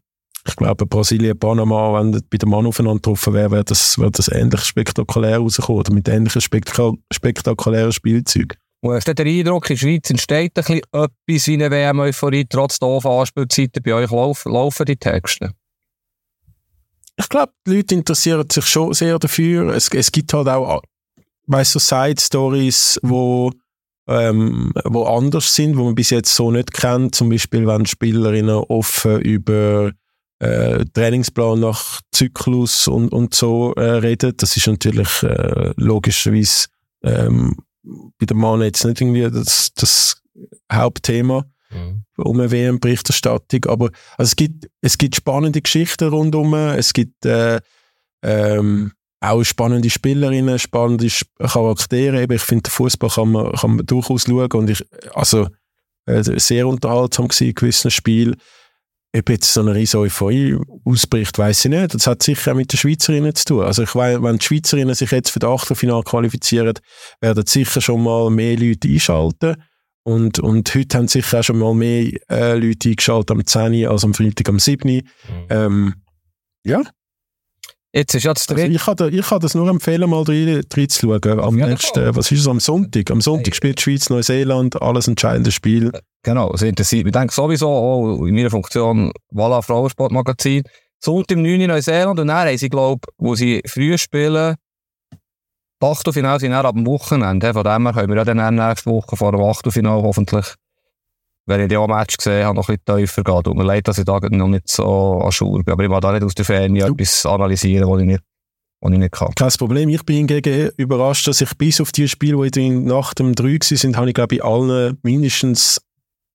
ich glaube, Brasilien, Panama, wenn bei dem Mann aufeinander getroffen wäre, wäre das, wäre das ähnlich spektakulär rausgekommen oder mit ähnlichen spektakulären Spielzeugen. Und den Eindruck, in der Schweiz entsteht ein bisschen etwas wie eine WM-Euphorie, trotz der Anspielzeiten bei euch laufen, laufen die Texte? Ich glaube, die Leute interessieren sich schon sehr dafür. Es, es gibt halt auch, weißt du, so Side-Stories, wo, ähm, wo anders sind, wo man bis jetzt so nicht kennt. Zum Beispiel, wenn Spielerinnen offen über äh, Trainingsplan nach Zyklus und, und so äh, reden. Das ist natürlich äh, logischerweise ähm, bei der Mann jetzt nicht irgendwie das, das Hauptthema mhm. um eine WM-Berichterstattung, aber also es, gibt, es gibt spannende Geschichten rundum, es gibt äh, ähm, auch spannende Spielerinnen, spannende Charaktere. Ich finde, den Fußball kann man, kann man durchaus schauen und ich, also äh, sehr unterhaltsam gewesen in gewissen Spielen. Ob jetzt so eine riesige Euphorie ausbricht, weiß ich nicht. Das hat sicher auch mit den Schweizerinnen zu tun. Also ich weiß, wenn die Schweizerinnen sich jetzt für das Achtelfinale qualifizieren, werden sicher schon mal mehr Leute einschalten. Und, und heute haben sicher auch schon mal mehr äh, Leute eingeschaltet am 10. als am Freitag am 7. Mhm. Ähm, ja, Jetzt ist ja das also ich, kann ich kann das nur empfehlen, mal reinzuschauen. Am ja, nächsten, was ist es, am Sonntag? Am Sonntag hey. spielt die Schweiz Neuseeland, alles entscheidende Spiel. Genau, es interessiert mich. denke sowieso auch in meiner Funktion Walla Frauensportmagazin. Sonntag im 9. Neuseeland und dann haben sie, glaube wo sie früh spielen, die Achtelfinale sind dann ab dem Wochenende. Von dem her können wir ja dann nächste Woche vor dem Achtelfinale hoffentlich wenn ich die Match gesehen habe, noch ein bisschen tiefer geht. Tut mir leid, dass ich da noch nicht so an Schur bin. Aber ich will da nicht aus der Ferne etwas analysieren, was ich nicht, was ich nicht kann. Kein Problem. Ich bin hingegen überrascht, dass ich bis auf die Spiele, die nach dem 3 sind, habe ich, glaube ich, allen mindestens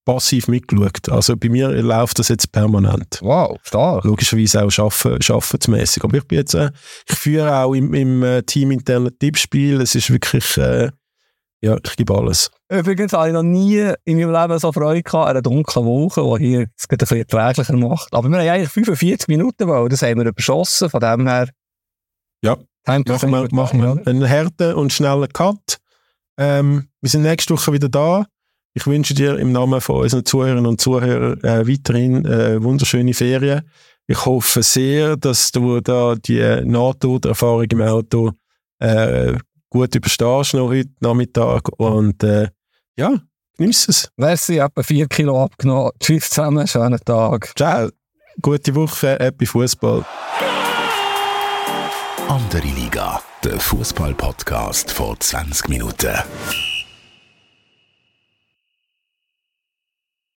passiv mitgeschaut. Also bei mir läuft das jetzt permanent. Wow, stark. Logischerweise auch schaffen, schaffensmäßig. Aber ich bin jetzt, äh, ich führe auch im, im äh, teaminternen Tippspiel. Es ist wirklich, äh, ja, ich gebe alles. Übrigens habe ich noch nie in meinem Leben so Freude gehabt, eine dunkle Woche, die hier es ein bisschen erträglicher macht. Aber wir haben eigentlich 45 Minuten, weil das haben wir überschossen, von dem her. Ja, machen wir, machen wir einen harten und schnellen Cut. Ähm, wir sind nächste Woche wieder da. Ich wünsche dir im Namen von unseren Zuhörern und Zuhörern äh, weiterhin äh, wunderschöne Ferien. Ich hoffe sehr, dass du da die NATO-Erfahrung im Auto äh, gut überstehst noch heute Nachmittag und äh, ja, genieß es. Merci, etwa vier Kilo abgenommen. Tschüss zusammen, schönen Tag. Ciao, gute Woche, happy Fußball. Andere Liga, der Fußball-Podcast vor 20 Minuten.